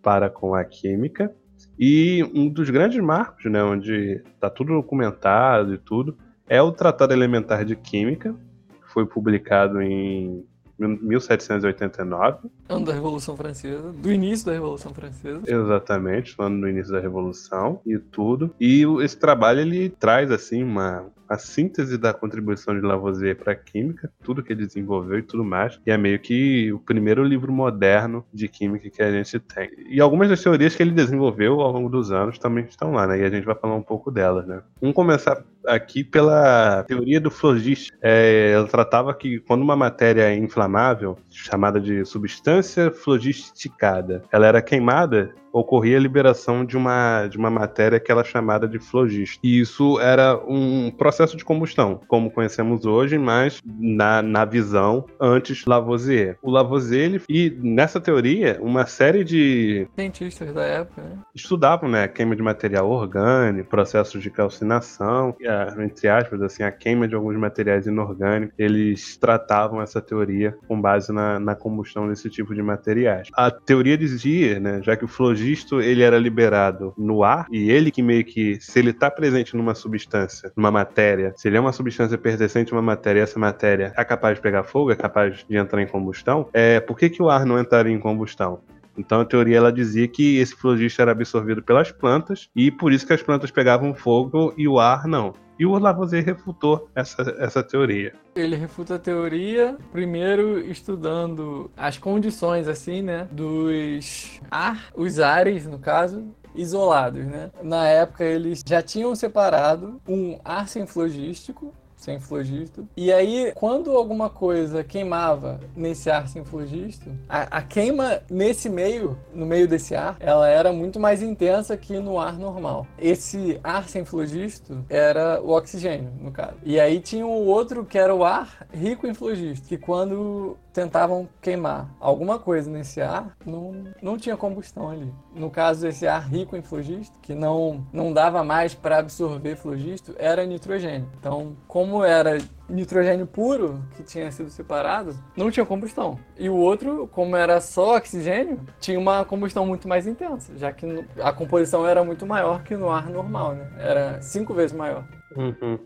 para com a química. E um dos grandes marcos, né, onde está tudo documentado e tudo, é o Tratado Elementar de Química, que foi publicado em 1789. Ano da Revolução Francesa, do início da Revolução Francesa. Exatamente, ano do início da Revolução e tudo. E esse trabalho ele traz assim uma a síntese da contribuição de Lavoisier para a química, tudo que ele desenvolveu e tudo mais. E é meio que o primeiro livro moderno de química que a gente tem. E algumas das teorias que ele desenvolveu ao longo dos anos também estão lá, né? E a gente vai falar um pouco delas, né? Vamos começar aqui pela teoria do flogista. É, ela tratava que quando uma matéria é inflamável, chamada de substância flogisticada, ela era queimada, ocorria a liberação de uma, de uma matéria que ela é chamada de flogisto. E isso era um processo de combustão, como conhecemos hoje, mas na, na visão antes Lavoisier. O Lavoisier, ele, e nessa teoria, uma série de cientistas da época né? estudavam né, queima de material orgânico, processos de calcinação, entre aspas, assim, a queima de alguns materiais inorgânicos. Eles tratavam essa teoria com base na, na combustão desse tipo de materiais. A teoria dizia, né, já que o flogisto ele era liberado no ar e ele que meio que, se ele está presente numa substância, numa matéria, se ele é uma substância pertencente a uma matéria e essa matéria é capaz de pegar fogo, é capaz de entrar em combustão, é, por que, que o ar não entraria em combustão? Então a teoria ela dizia que esse flogisto era absorvido pelas plantas e por isso que as plantas pegavam fogo e o ar não. E o Lavoisier refutou essa, essa teoria. Ele refuta a teoria, primeiro estudando as condições, assim, né, dos ar, os ares, no caso, isolados, né? Na época eles já tinham separado um ar sem flogístico sem flogisto. E aí, quando alguma coisa queimava nesse ar sem flogisto, a, a, queima nesse meio, no meio desse ar, ela era muito mais intensa que no ar normal. Esse ar sem flogisto era o oxigênio, no caso. E aí tinha o outro que era o ar rico em flogisto, que quando tentavam queimar alguma coisa nesse ar, não, não tinha combustão ali. No caso desse ar rico em flogisto, que não, não dava mais para absorver flogisto, era nitrogênio. Então, como era nitrogênio puro que tinha sido separado, não tinha combustão. E o outro, como era só oxigênio, tinha uma combustão muito mais intensa, já que a composição era muito maior que no ar normal, né? Era cinco vezes maior. Uhum.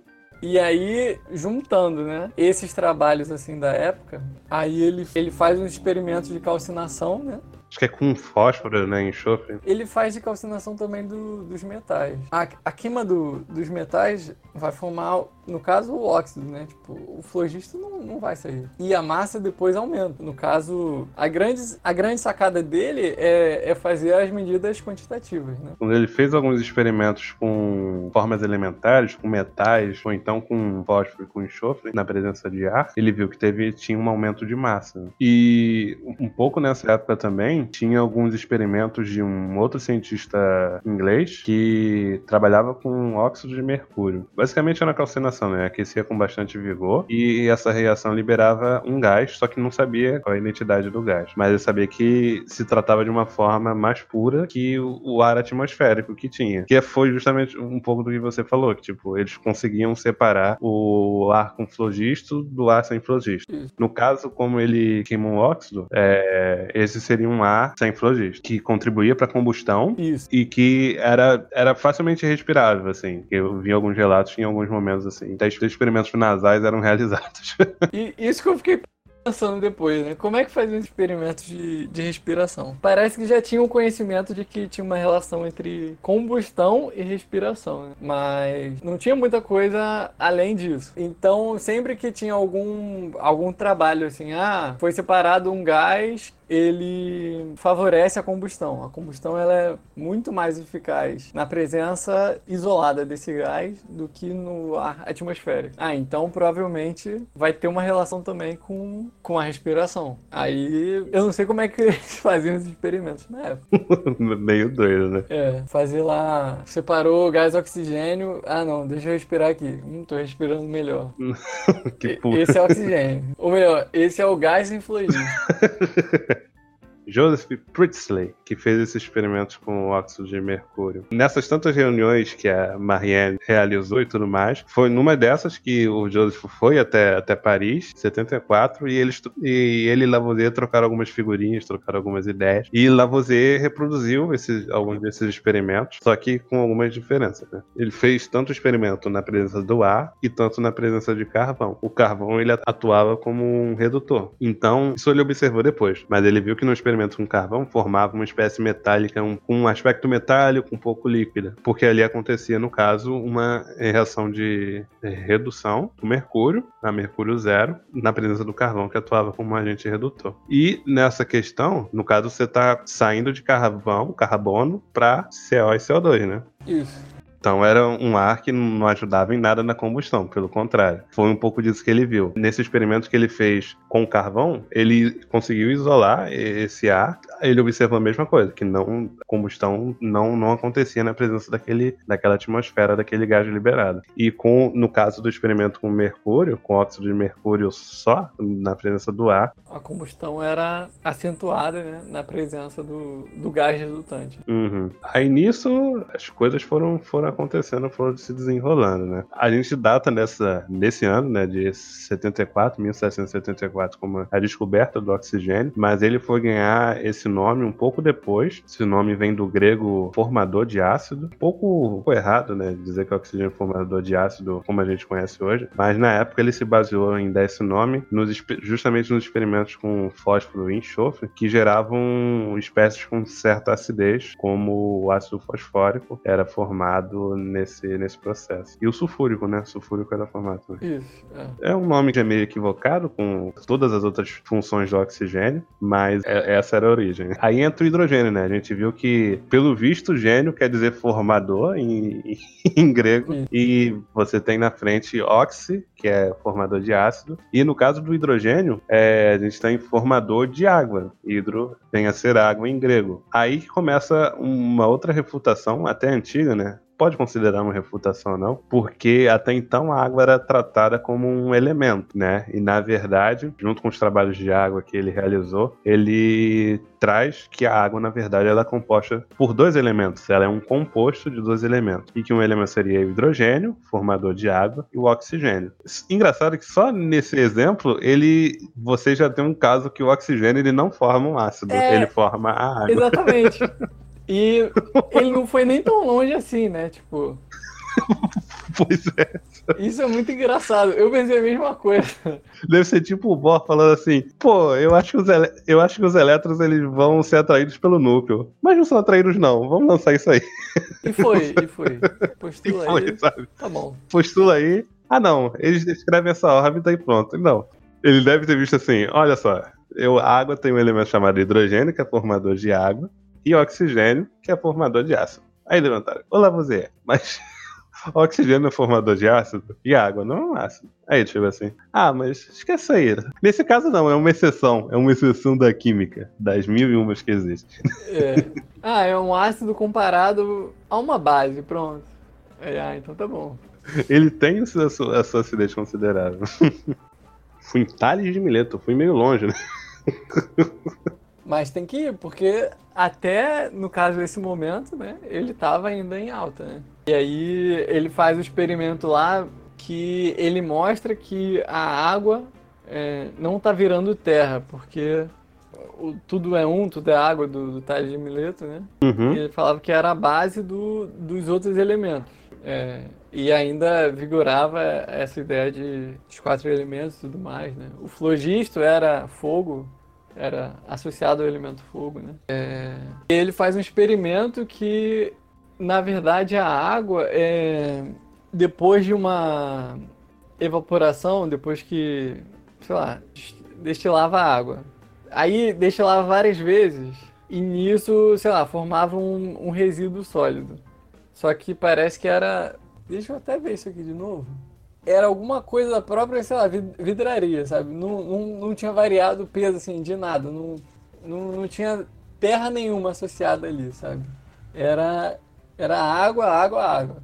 E aí, juntando, né, esses trabalhos assim da época, aí ele, ele faz uns experimentos de calcinação, né? Acho que é com fósforo, né? Enxofre. Ele faz de calcinação também do, dos metais. A, a queima do, dos metais vai formar, no caso, o óxido, né? Tipo, o flogisto não, não vai sair. E a massa depois aumenta. No caso, a grande, a grande sacada dele é, é fazer as medidas quantitativas, né? Ele fez alguns experimentos com formas elementares, com metais, ou então com fósforo e com enxofre, na presença de ar, ele viu que teve, tinha um aumento de massa. E um pouco nessa época também, tinha alguns experimentos de um outro cientista inglês que trabalhava com óxido de mercúrio. Basicamente era uma calcinação, né? Aquecia com bastante vigor e essa reação liberava um gás, só que não sabia qual a identidade do gás. Mas ele sabia que se tratava de uma forma mais pura que o ar atmosférico que tinha. Que foi justamente um pouco do que você falou, que tipo, eles conseguiam separar o ar com flogisto do ar sem flogisto. No caso, como ele queimou um óxido, é, esse seria um ar sem flogisto, que contribuía para a combustão Isso. e que era, era facilmente respirável, assim. Eu vi alguns relatos em alguns momentos, assim, até experimentos nasais eram [laughs] realizados. E isso que eu fiquei pensando depois, né? Como é que fazia os experimentos de, de respiração? Parece que já tinham conhecimento de que tinha uma relação entre combustão e respiração, né? Mas não tinha muita coisa além disso. Então, sempre que tinha algum, algum trabalho assim, ah, foi separado um gás ele favorece a combustão. A combustão ela é muito mais eficaz na presença isolada desse gás do que no ar atmosférico. Ah, então provavelmente vai ter uma relação também com, com a respiração. Aí eu não sei como é que [laughs] eles faziam os experimentos na época. [laughs] Meio doido, né? É, fazer lá, separou gás oxigênio. Ah, não, deixa eu respirar aqui. Hum, tô respirando melhor. [laughs] que puta. Esse é o oxigênio. Ou melhor, esse é o gás influente. Joseph Priestley, que fez esses experimentos com óxido de mercúrio. Nessas tantas reuniões que a Marianne realizou e tudo mais, foi numa dessas que o Joseph foi até, até Paris, 74, e, eles, e ele e Lavoisier trocaram algumas figurinhas, trocaram algumas ideias, e Lavoisier reproduziu esses, alguns desses experimentos, só que com algumas diferenças. Né? Ele fez tanto experimento na presença do ar e tanto na presença de carvão. O carvão ele atuava como um redutor. Então, isso ele observou depois, mas ele viu que no experimento com carvão formava uma espécie metálica um, com um aspecto metálico um pouco líquida, porque ali acontecia, no caso, uma reação de redução do mercúrio, a mercúrio zero, na presença do carvão que atuava como um agente redutor. E nessa questão, no caso, você está saindo de carvão, carbono, para CO e CO2, né? Isso. Então era um ar que não ajudava em nada na combustão, pelo contrário. Foi um pouco disso que ele viu. Nesse experimento que ele fez com carvão, ele conseguiu isolar esse ar. Ele observou a mesma coisa, que não combustão não, não acontecia na presença daquele, daquela atmosfera, daquele gás liberado. E com no caso do experimento com mercúrio, com óxido de mercúrio só na presença do ar, a combustão era acentuada né, na presença do, do gás resultante. Uhum. Aí nisso as coisas foram, foram acontecendo, foram se desenrolando, né? A gente data nessa, nesse ano, né, de 74, 1774, como a descoberta do oxigênio, mas ele foi ganhar esse nome um pouco depois. Esse nome vem do grego formador de ácido. Um pouco, um errado, né, dizer que o oxigênio é formador de ácido como a gente conhece hoje, mas na época ele se baseou em dar esse nome nos, justamente nos experimentos com fósforo e enxofre que geravam espécies com certa acidez, como o ácido fosfórico era formado nesse, nesse processo. E o sulfúrico, né? O sulfúrico era formado. Isso. É. é um nome que é meio equivocado com todas as outras funções do oxigênio, mas é, essa era a origem. Aí entra o hidrogênio, né? A gente viu que, pelo visto, gênio quer dizer formador em, [laughs] em grego, Sim. e você tem na frente oxi, que é formador de ácido, e no caso do hidrogênio, é, a gente tem formador de água. Hidro tem a ser água em grego. Aí começa uma outra refutação, até antiga, né? Pode considerar uma refutação ou não, porque até então a água era tratada como um elemento, né? E na verdade, junto com os trabalhos de água que ele realizou, ele traz que a água, na verdade, ela é composta por dois elementos. Ela é um composto de dois elementos. E que um elemento seria o hidrogênio, formador de água, e o oxigênio. Engraçado que só nesse exemplo, ele você já tem um caso que o oxigênio ele não forma um ácido, é... ele forma a água. Exatamente. [laughs] E ele não foi nem tão longe assim, né? Tipo. [laughs] pois é. Isso é muito engraçado. Eu pensei a mesma coisa. Deve ser tipo o Bohr falando assim: pô, eu acho que os, ele... eu acho que os elétrons eles vão ser atraídos pelo núcleo. Mas não são atraídos, não. Vamos lançar isso aí. E foi, e [laughs] foi. Postula e foi, aí. Sabe? Tá bom. Postula aí. Ah, não. Eles descrevem essa órbita e pronto. Não. Ele deve ter visto assim: olha só. Eu, a água tem um elemento chamado hidrogênio, que é formador de água e oxigênio, que é formador de ácido. Aí levantaram, olá você, mas [laughs] oxigênio é formador de ácido e água não é um ácido. Aí tipo assim, ah, mas esquece aí. Nesse caso não, é uma exceção, é uma exceção da química, das mil e umas que existem. É. [laughs] Ah, é um ácido comparado a uma base, pronto. É, ah, então tá bom. Ele tem a sua, a sua acidez considerável. [laughs] fui em Tales de Mileto, fui meio longe, né? Mas tem que ir, porque até no caso desse momento, né, ele estava ainda em alta, né? E aí ele faz o experimento lá que ele mostra que a água é, não está virando terra, porque o, tudo é um, tudo é água do, do Tales de Mileto, né? Uhum. E ele falava que era a base do, dos outros elementos. É, e ainda vigorava essa ideia de, de quatro elementos e tudo mais, né? O flogisto era fogo, era associado ao elemento fogo, né? É... Ele faz um experimento que, na verdade, a água é depois de uma evaporação, depois que, sei lá, destilava a água. Aí destilava várias vezes e nisso, sei lá, formava um, um resíduo sólido. Só que parece que era. Deixa eu até ver isso aqui de novo era alguma coisa da própria, sei lá, vidraria, sabe? Não, não, não tinha variado o peso, assim, de nada. Não, não, não tinha terra nenhuma associada ali, sabe? Era, era água, água, água.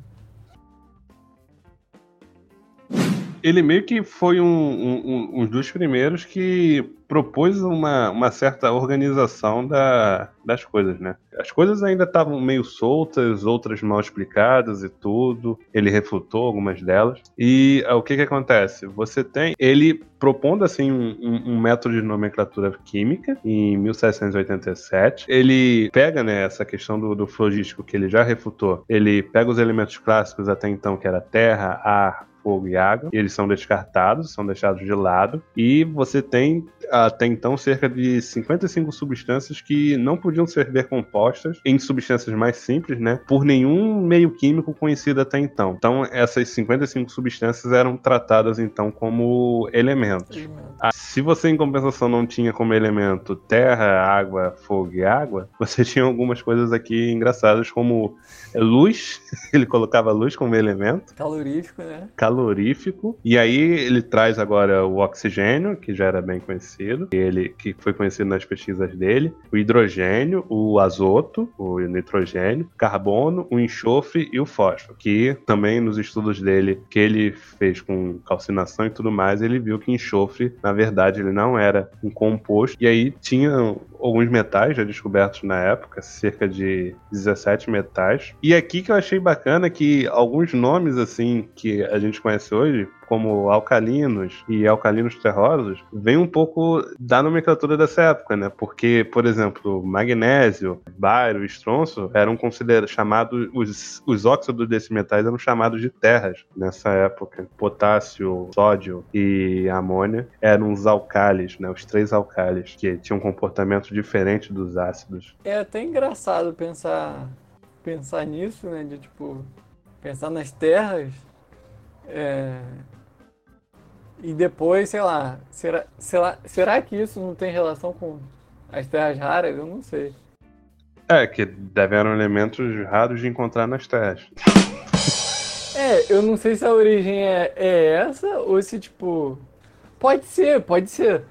Ele meio que foi um, um, um dos primeiros que propôs uma, uma certa organização da, das coisas, né? As coisas ainda estavam meio soltas, outras mal explicadas e tudo. Ele refutou algumas delas. E uh, o que que acontece? Você tem ele propondo assim um, um, um, método de nomenclatura química em 1787. Ele pega né, essa questão do, do flogístico que ele já refutou. Ele pega os elementos clássicos até então que era terra, ar, fogo e água. E eles são descartados, são deixados de lado. E você tem até então cerca de 55 substâncias que não podiam ser decompostas em substâncias mais simples, né? Por nenhum meio químico conhecido até então. Então, essas 55 substâncias eram tratadas então como elementos. Ah, se você, em compensação, não tinha como elemento terra, água, fogo e água, [laughs] você tinha algumas coisas aqui engraçadas, como luz, [laughs] ele colocava luz como elemento. Calorífico, né? Calorífico. E aí ele traz agora o oxigênio, que já era bem conhecido, ele que foi conhecido nas pesquisas dele, o hidrogênio, o azoto, o nitrogênio, carbono, o enxofre e o fósforo, que também nos estudos dele, que ele fez com calcinação e tudo mais, ele viu que enxofre, na verdade, ele não era um composto. E aí tinha alguns metais já descobertos na época, cerca de 17 metais. E aqui que eu achei bacana que alguns nomes assim que a gente conhece hoje, como alcalinos e alcalinos terrosos, vem um pouco da nomenclatura dessa época, né? Porque, por exemplo, magnésio, bário, estronço eram considerados chamados os, os óxidos desses metais eram chamados de terras nessa época. Potássio, sódio e amônia eram os alcalis, né? Os três alcalis que tinham um comportamento diferente dos ácidos. É até engraçado pensar pensar nisso, né? De tipo pensar nas terras é, e depois, sei lá, será, será, será que isso não tem relação com as terras raras? Eu não sei. É, que devem eram elementos raros de encontrar nas terras. É, eu não sei se a origem é, é essa ou se, tipo. Pode ser, pode ser.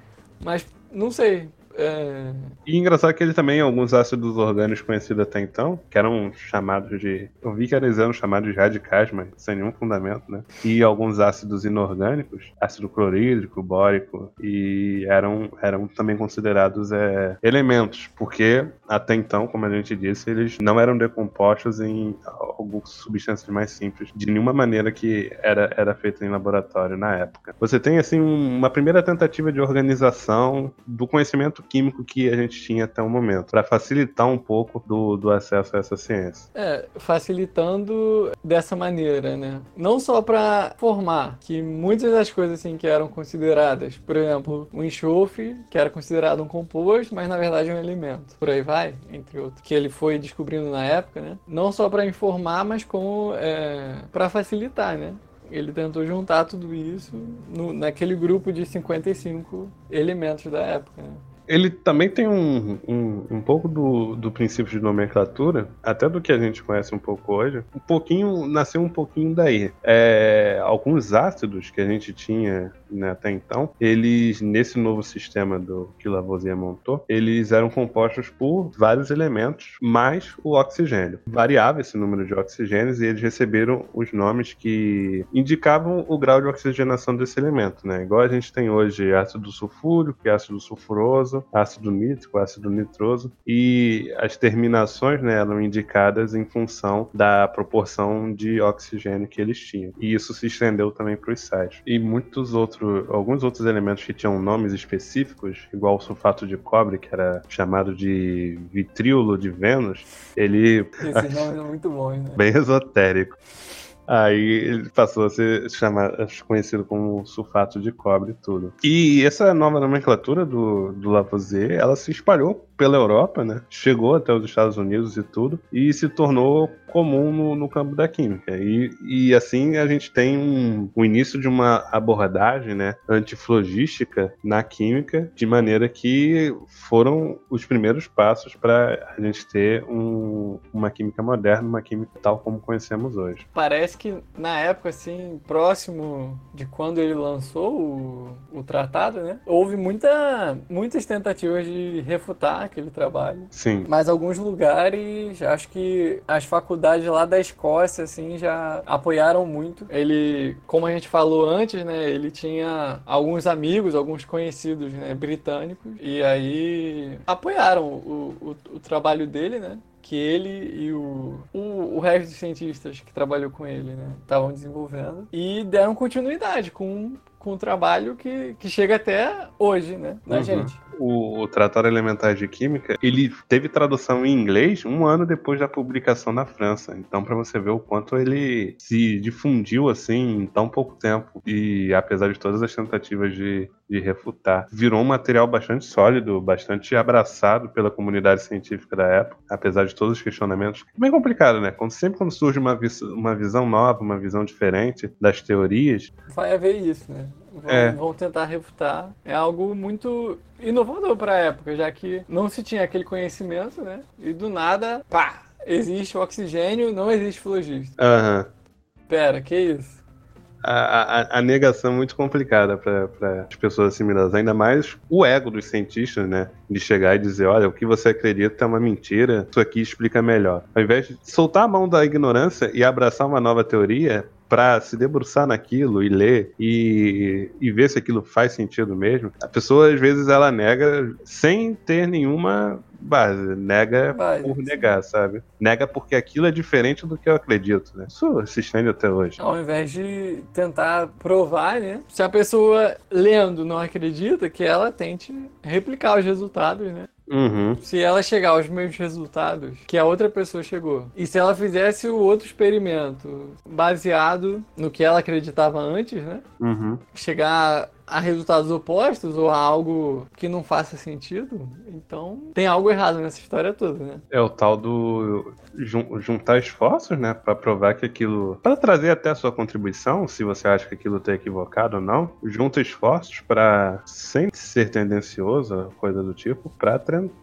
Mas não sei. É... E engraçado que ele também, alguns ácidos orgânicos conhecidos até então, que eram chamados de. Eu vi que eles eram chamados de radicais, mas sem nenhum fundamento, né? E alguns ácidos inorgânicos, ácido clorídrico, bórico, e eram, eram também considerados é, elementos, porque até então, como a gente disse, eles não eram decompostos em algumas substâncias mais simples, de nenhuma maneira que era, era feito em laboratório na época. Você tem, assim, uma primeira tentativa de organização do conhecimento químico que a gente tinha até o momento, para facilitar um pouco do, do acesso a essa ciência. É, facilitando dessa maneira, né? Não só para formar que muitas das coisas assim que eram consideradas, por exemplo, o enxofre, que era considerado um composto, mas na verdade é um elemento. Por aí vai, entre outros, que ele foi descobrindo na época, né? Não só para informar, mas como é, para facilitar, né? ele tentou juntar tudo isso no, naquele grupo de 55 elementos da época. Né? Ele também tem um, um, um pouco do, do princípio de nomenclatura, até do que a gente conhece um pouco hoje, um pouquinho, nasceu um pouquinho daí. É, alguns ácidos que a gente tinha né, até então, eles, nesse novo sistema do que Lavoisier montou, eles eram compostos por vários elementos, mais o oxigênio. Variava esse número de oxigênios e eles receberam os nomes que indicavam o grau de oxigenação desse elemento, né? Igual a gente tem hoje ácido sulfúrico ácido sulfuroso, ácido nítrico, ácido nitroso, e as terminações né, eram indicadas em função da proporção de oxigênio que eles tinham. E isso se estendeu também para os sais. E muitos outros, alguns outros elementos que tinham nomes específicos, igual o sulfato de cobre, que era chamado de vitríolo de Vênus, ele. Esse nome é [laughs] muito bom, né? Bem esotérico. Aí ele passou a ser chamado, conhecido como sulfato de cobre e tudo. E essa nova nomenclatura do, do Lavoisier, ela se espalhou pela Europa, né? Chegou até os Estados Unidos e tudo, e se tornou comum no, no campo da química. E, e assim a gente tem um, o início de uma abordagem, né, antiflogística na química, de maneira que foram os primeiros passos para a gente ter um, uma química moderna, uma química tal como conhecemos hoje. Parece que na época, assim, próximo de quando ele lançou o, o tratado, né, houve muita, muitas tentativas de refutar aquele trabalho. Sim. Mas alguns lugares, acho que as faculdades lá da Escócia, assim, já apoiaram muito. Ele, como a gente falou antes, né, ele tinha alguns amigos, alguns conhecidos, né, britânicos, e aí apoiaram o, o, o trabalho dele, né? que ele e o, o, o resto dos cientistas que trabalhou com ele, né, estavam desenvolvendo e deram continuidade com, com o trabalho que, que chega até hoje, né, na Uhum. gente. O, o Tratado Elementar de Química, ele teve tradução em inglês um ano depois da publicação na França. Então, para você ver o quanto ele se difundiu assim em tão pouco tempo. E apesar de todas as tentativas de, de refutar, virou um material bastante sólido, bastante abraçado pela comunidade científica da época, apesar de todos os questionamentos. É bem complicado, né? Quando, sempre quando surge uma, vis- uma visão nova, uma visão diferente das teorias, Vai haver isso, né? Vão, É. vão tentar refutar. É algo muito inovador para a época, já que não se tinha aquele conhecimento, né? E do nada, pá, existe oxigênio, não existe flogista. aham, Pera, que isso? A, a- a negação é muito complicada para as pessoas assimiladas, ainda mais o ego dos cientistas, né? De chegar e dizer: olha, o que você acredita é uma mentira, isso aqui explica melhor. Ao invés de soltar a mão da ignorância e abraçar uma nova teoria. Pra se debruçar naquilo e ler e, e ver se aquilo faz sentido mesmo, a pessoa às vezes ela nega sem ter nenhuma base, nega Base, por sim. negar, sabe? Nega porque aquilo é diferente do que eu acredito, né? Isso se estende até hoje. Ao invés de tentar provar, né? Se a pessoa lendo não acredita, que ela tente replicar os resultados, né? Uhum. Se ela chegar aos mesmos resultados que a outra pessoa chegou, e se ela fizesse o outro experimento baseado no que ela acreditava antes, né? Uhum. Chegar a resultados opostos ou a algo que não faça sentido, então tem algo errado nessa história toda, né? É o tal do jun- juntar esforços, né, Pra provar que aquilo, Pra trazer até a sua contribuição, se você acha que aquilo tá equivocado ou não, junta esforços pra sem ser tendencioso, coisa do tipo, para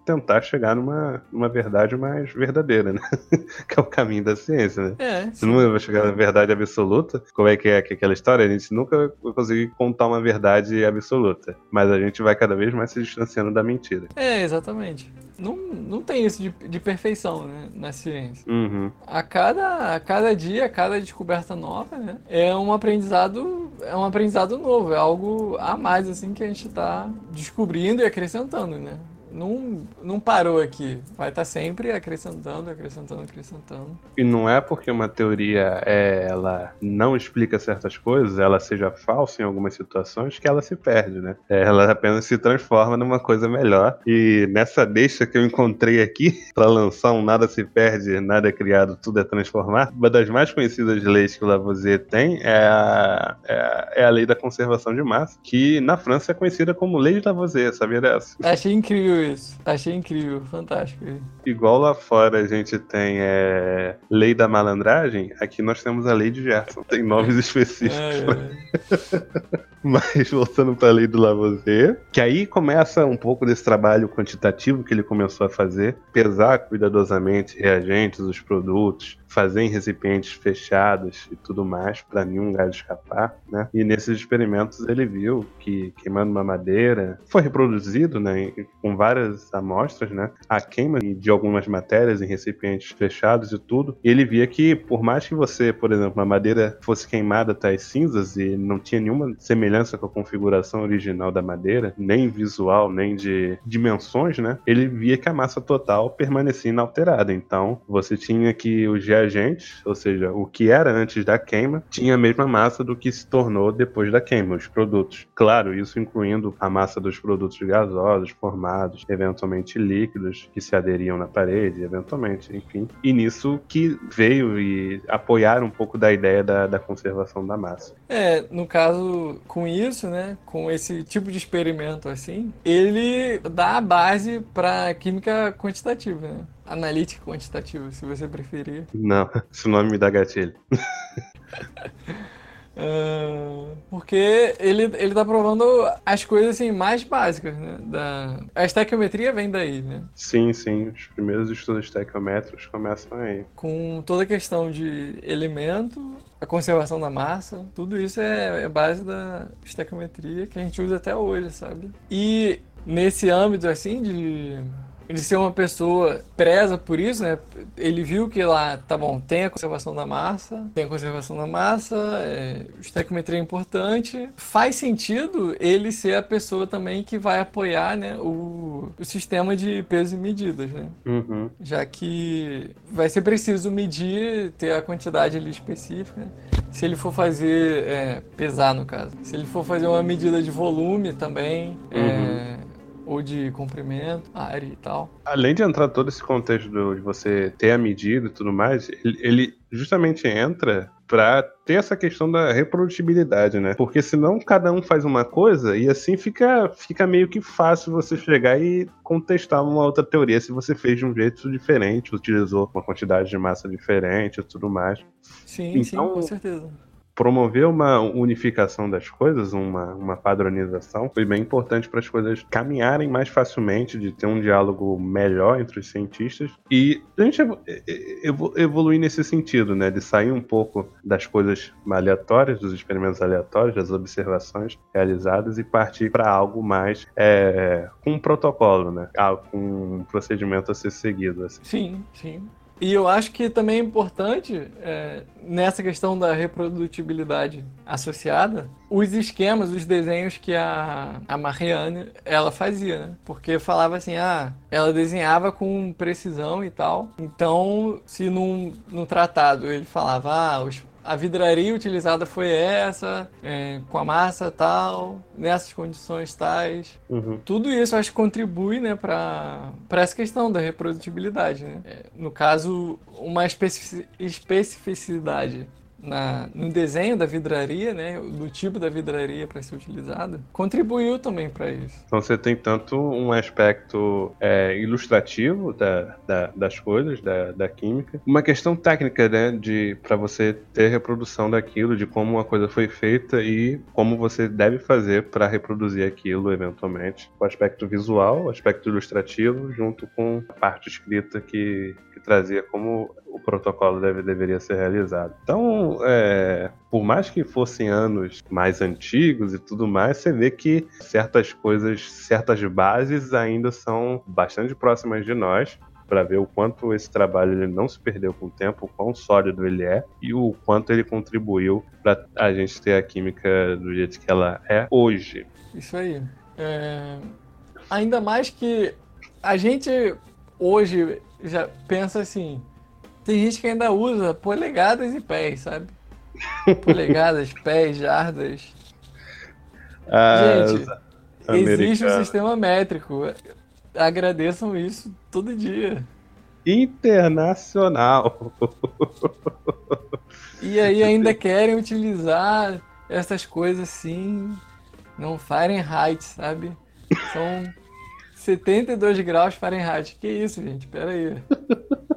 tentar chegar numa, numa verdade mais verdadeira, né? [laughs] que é o caminho da ciência, né? É, Você nunca vai chegar na verdade absoluta. Como é que é que aquela história? A gente nunca vai conseguir contar uma verdade absoluta. Mas a gente vai cada vez mais se distanciando da mentira. é exatamente. Não, não tem isso de, de perfeição, né, na ciência. Uhum. A cada, a cada dia, a cada descoberta nova, né, é um aprendizado, é um aprendizado novo, é algo a mais assim que a gente está descobrindo e acrescentando, né? Não, não parou aqui, vai estar sempre acrescentando, acrescentando, acrescentando. E não é porque uma teoria é, ela não explica certas coisas, ela seja falsa em algumas situações, que ela se perde, né? É, Ela apenas se transforma numa coisa melhor. E nessa deixa que eu encontrei aqui, [laughs] para lançar um Nada se perde, nada é criado, tudo é transformar, uma das mais conhecidas leis que o Lavoisier tem é a, é a, é a lei da conservação de massa, que na França é conhecida como lei de Lavoisier, sabia dessa? Achei incrível isso, achei incrível, fantástico. Igual lá fora a gente tem é, lei da malandragem, aqui nós temos a lei de Gerson. Tem nomes [laughs] específicos. É, é. [laughs] Mas voltando para a lei do Lavoisier, que aí começa um pouco desse trabalho quantitativo que ele começou a fazer, pesar cuidadosamente reagentes, os produtos, fazer em recipientes fechados e tudo mais para nenhum gás escapar, né? E nesses experimentos ele viu que queimando uma madeira foi reproduzido, né, com várias amostras, né, a queima de algumas matérias em recipientes fechados e tudo. E ele via que por mais que você, por exemplo, uma madeira fosse queimada até as cinzas e não tinha nenhuma semelhança com a configuração original da madeira, nem visual, nem de dimensões, né? Ele via que a massa total permanecia inalterada. Então, você tinha que os reagentes, ou seja, o que era antes da queima, tinha a mesma massa do que se tornou depois da queima, os produtos. Claro, isso incluindo a massa dos produtos gasosos, formados, eventualmente líquidos, que se aderiam na parede, eventualmente, enfim. E nisso que veio e apoiar um pouco da ideia da, da conservação da massa. É, no caso, com isso, né, com esse tipo de experimento assim, ele dá a base para química quantitativa, né? Analítica quantitativa, se você preferir. Não, [laughs] esse nome me dá gatilho. [laughs] Ah, porque ele, ele tá provando as coisas assim mais básicas, né? Da... A estequiometria vem daí, né? Sim, sim, os primeiros estudos estequiométricos começam aí. Com toda a questão de elemento, a conservação da massa, tudo isso é, é base da estequiometria que a gente usa até hoje, sabe? E nesse âmbito assim de de ser uma pessoa preza por isso, né? Ele viu que lá, tá bom, tem a conservação da massa, tem a conservação da massa, é, estequiometria é importante. Faz sentido ele ser a pessoa também que vai apoiar, né, o, o sistema de pesos e medidas, né? Uhum. Já que vai ser preciso medir, ter a quantidade ali específica. Se ele for fazer, é, pesar no caso, se ele for fazer uma medida de volume também, é, Uhum. Ou de comprimento, área e tal. Além de entrar todo esse contexto de você ter a medida e tudo mais, ele, ele justamente entra pra ter essa questão da reprodutibilidade, né? Porque senão cada um faz uma coisa e assim fica, fica meio que fácil você chegar e contestar uma outra teoria se você fez de um jeito diferente, utilizou uma quantidade de massa diferente e tudo mais. Sim, sim, Então- com certeza. Promover uma unificação das coisas, uma, uma padronização, foi bem importante para as coisas caminharem mais facilmente, de ter um diálogo melhor entre os cientistas e a gente evo- evo- evoluir nesse sentido, né, de sair um pouco das coisas aleatórias, dos experimentos aleatórios, das observações realizadas e partir para algo mais é, com um protocolo, né, ah, com um procedimento a ser seguido. assim. Sim, sim. E eu acho que também é importante, é, nessa questão da reprodutibilidade associada, os esquemas, os desenhos que a, a Marianne, ela fazia, né? Porque falava assim, ah, ela desenhava com precisão e tal. Então, se num, num tratado ele falava, ah, os- a vidraria utilizada foi essa, é, com a massa tal, nessas condições tais. Uhum. Tudo isso acho que contribui né, para essa questão da reprodutibilidade. Né? É, no caso, uma especifici- especificidade na, no desenho da vidraria, né, do tipo da vidraria para ser utilizada, contribuiu também para isso. Então você tem tanto um aspecto é, ilustrativo da, da- das coisas, da, da química, uma questão técnica, né, de para você ter reprodução daquilo, de como uma coisa foi feita e como você deve fazer para reproduzir aquilo eventualmente. O aspecto visual, o aspecto ilustrativo, junto com a parte escrita que, que trazia como o protocolo deve, deveria ser realizado. Então, é, por mais que fossem anos mais antigos e tudo mais, você vê que certas coisas, certas bases ainda são bastante próximas de nós para ver o quanto esse trabalho ele não se perdeu com o tempo, o quão sólido ele é e o quanto ele contribuiu para a gente ter a química do jeito que ela é hoje. Isso aí. É, Ainda mais que a gente hoje já pensa assim, tem gente que ainda usa polegadas e pés, sabe? Polegadas, [laughs] pés, jardas. As Gente, Existe um sistema métrico. Agradeçam isso todo dia. Internacional. E aí ainda [laughs] querem utilizar essas coisas assim, não Fahrenheit, sabe? São 72 graus Fahrenheit. Que isso, gente? Pera aí. [laughs]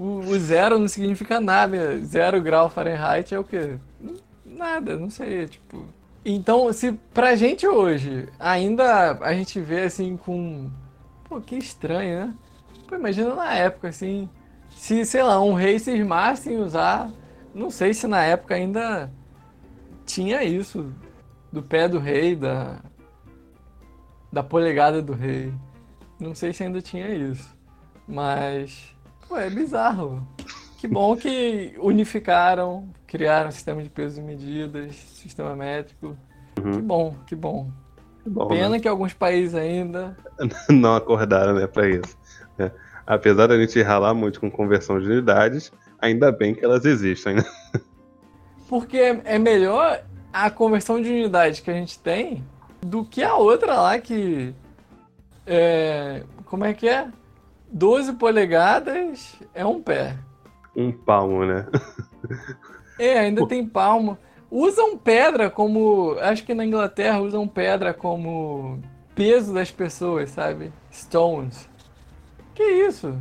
O, o zero não significa nada. Zero grau Fahrenheit é o quê? Nada, não sei, tipo... Então, se pra gente hoje ainda a gente vê assim com... Pô, que estranho, né? Pô, imagina na época, assim... Se, sei lá, um rei cismasse em usar... Não sei se na época ainda tinha isso. Do pé do rei, da... Da polegada do rei. Não sei se ainda tinha isso. Mas... Pô, é bizarro. Que bom que unificaram, criaram um sistema de pesos e medidas, sistema métrico. Uhum. Que bom, que bom. Bom, né? Pena que alguns países ainda. [laughs] não acordaram, né, pra isso. né? Apesar da gente ralar muito com conversão de unidades, ainda bem que elas existem, né? Porque é é melhor a conversão de unidade que a gente tem do que a outra lá que. É, como é que é? 12 polegadas é um pé. Um palmo, né? É, ainda tem palmo. Usam pedra como. Acho que na Inglaterra usam pedra como peso das pessoas, sabe? Stones. Que isso?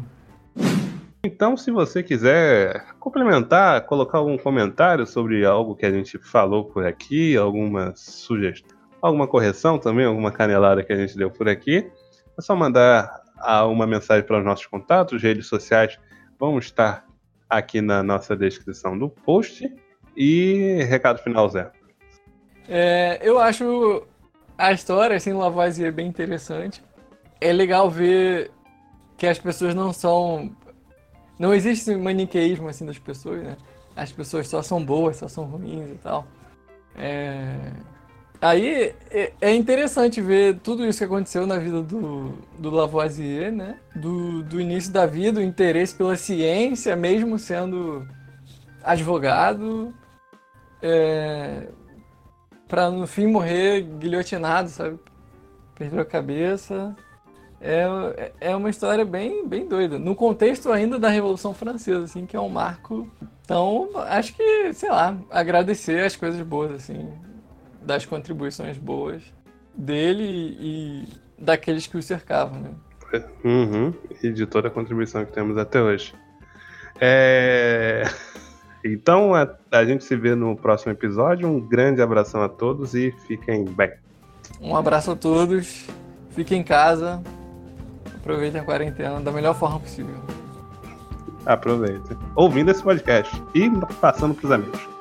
Então, se você quiser complementar, colocar algum comentário sobre algo que a gente falou por aqui, alguma sugestão, alguma correção também, alguma canelada que a gente deu por aqui, é só mandar uma mensagem para os nossos contatos, redes sociais vão estar aqui na nossa descrição do post. E recado final, Zé. É, eu acho a história, assim, Lavoisier bem interessante. É legal ver que as pessoas não são. Não existe maniqueísmo assim das pessoas, né? As pessoas só são boas, só são ruins e tal. É... Aí é, é interessante ver tudo isso que aconteceu na vida do, do Lavoisier, né? Do, do início da vida, o interesse pela ciência, mesmo sendo advogado, é, para no fim morrer guilhotinado, sabe? Perdeu a cabeça. É, é uma história bem, bem doida. No contexto ainda da Revolução Francesa, assim, que é um marco. Então, acho que, sei lá, agradecer as coisas boas, assim, das contribuições boas dele e daqueles que o cercavam, né? Uhum. E de toda a contribuição que temos até hoje. É... [laughs] Então, a, a gente se vê no próximo episódio. Um grande abração a todos e fiquem bem. Um abraço a todos. Fiquem em casa. Aproveitem a quarentena da melhor forma possível. Aproveitem. Ouvindo esse podcast e passando para os amigos.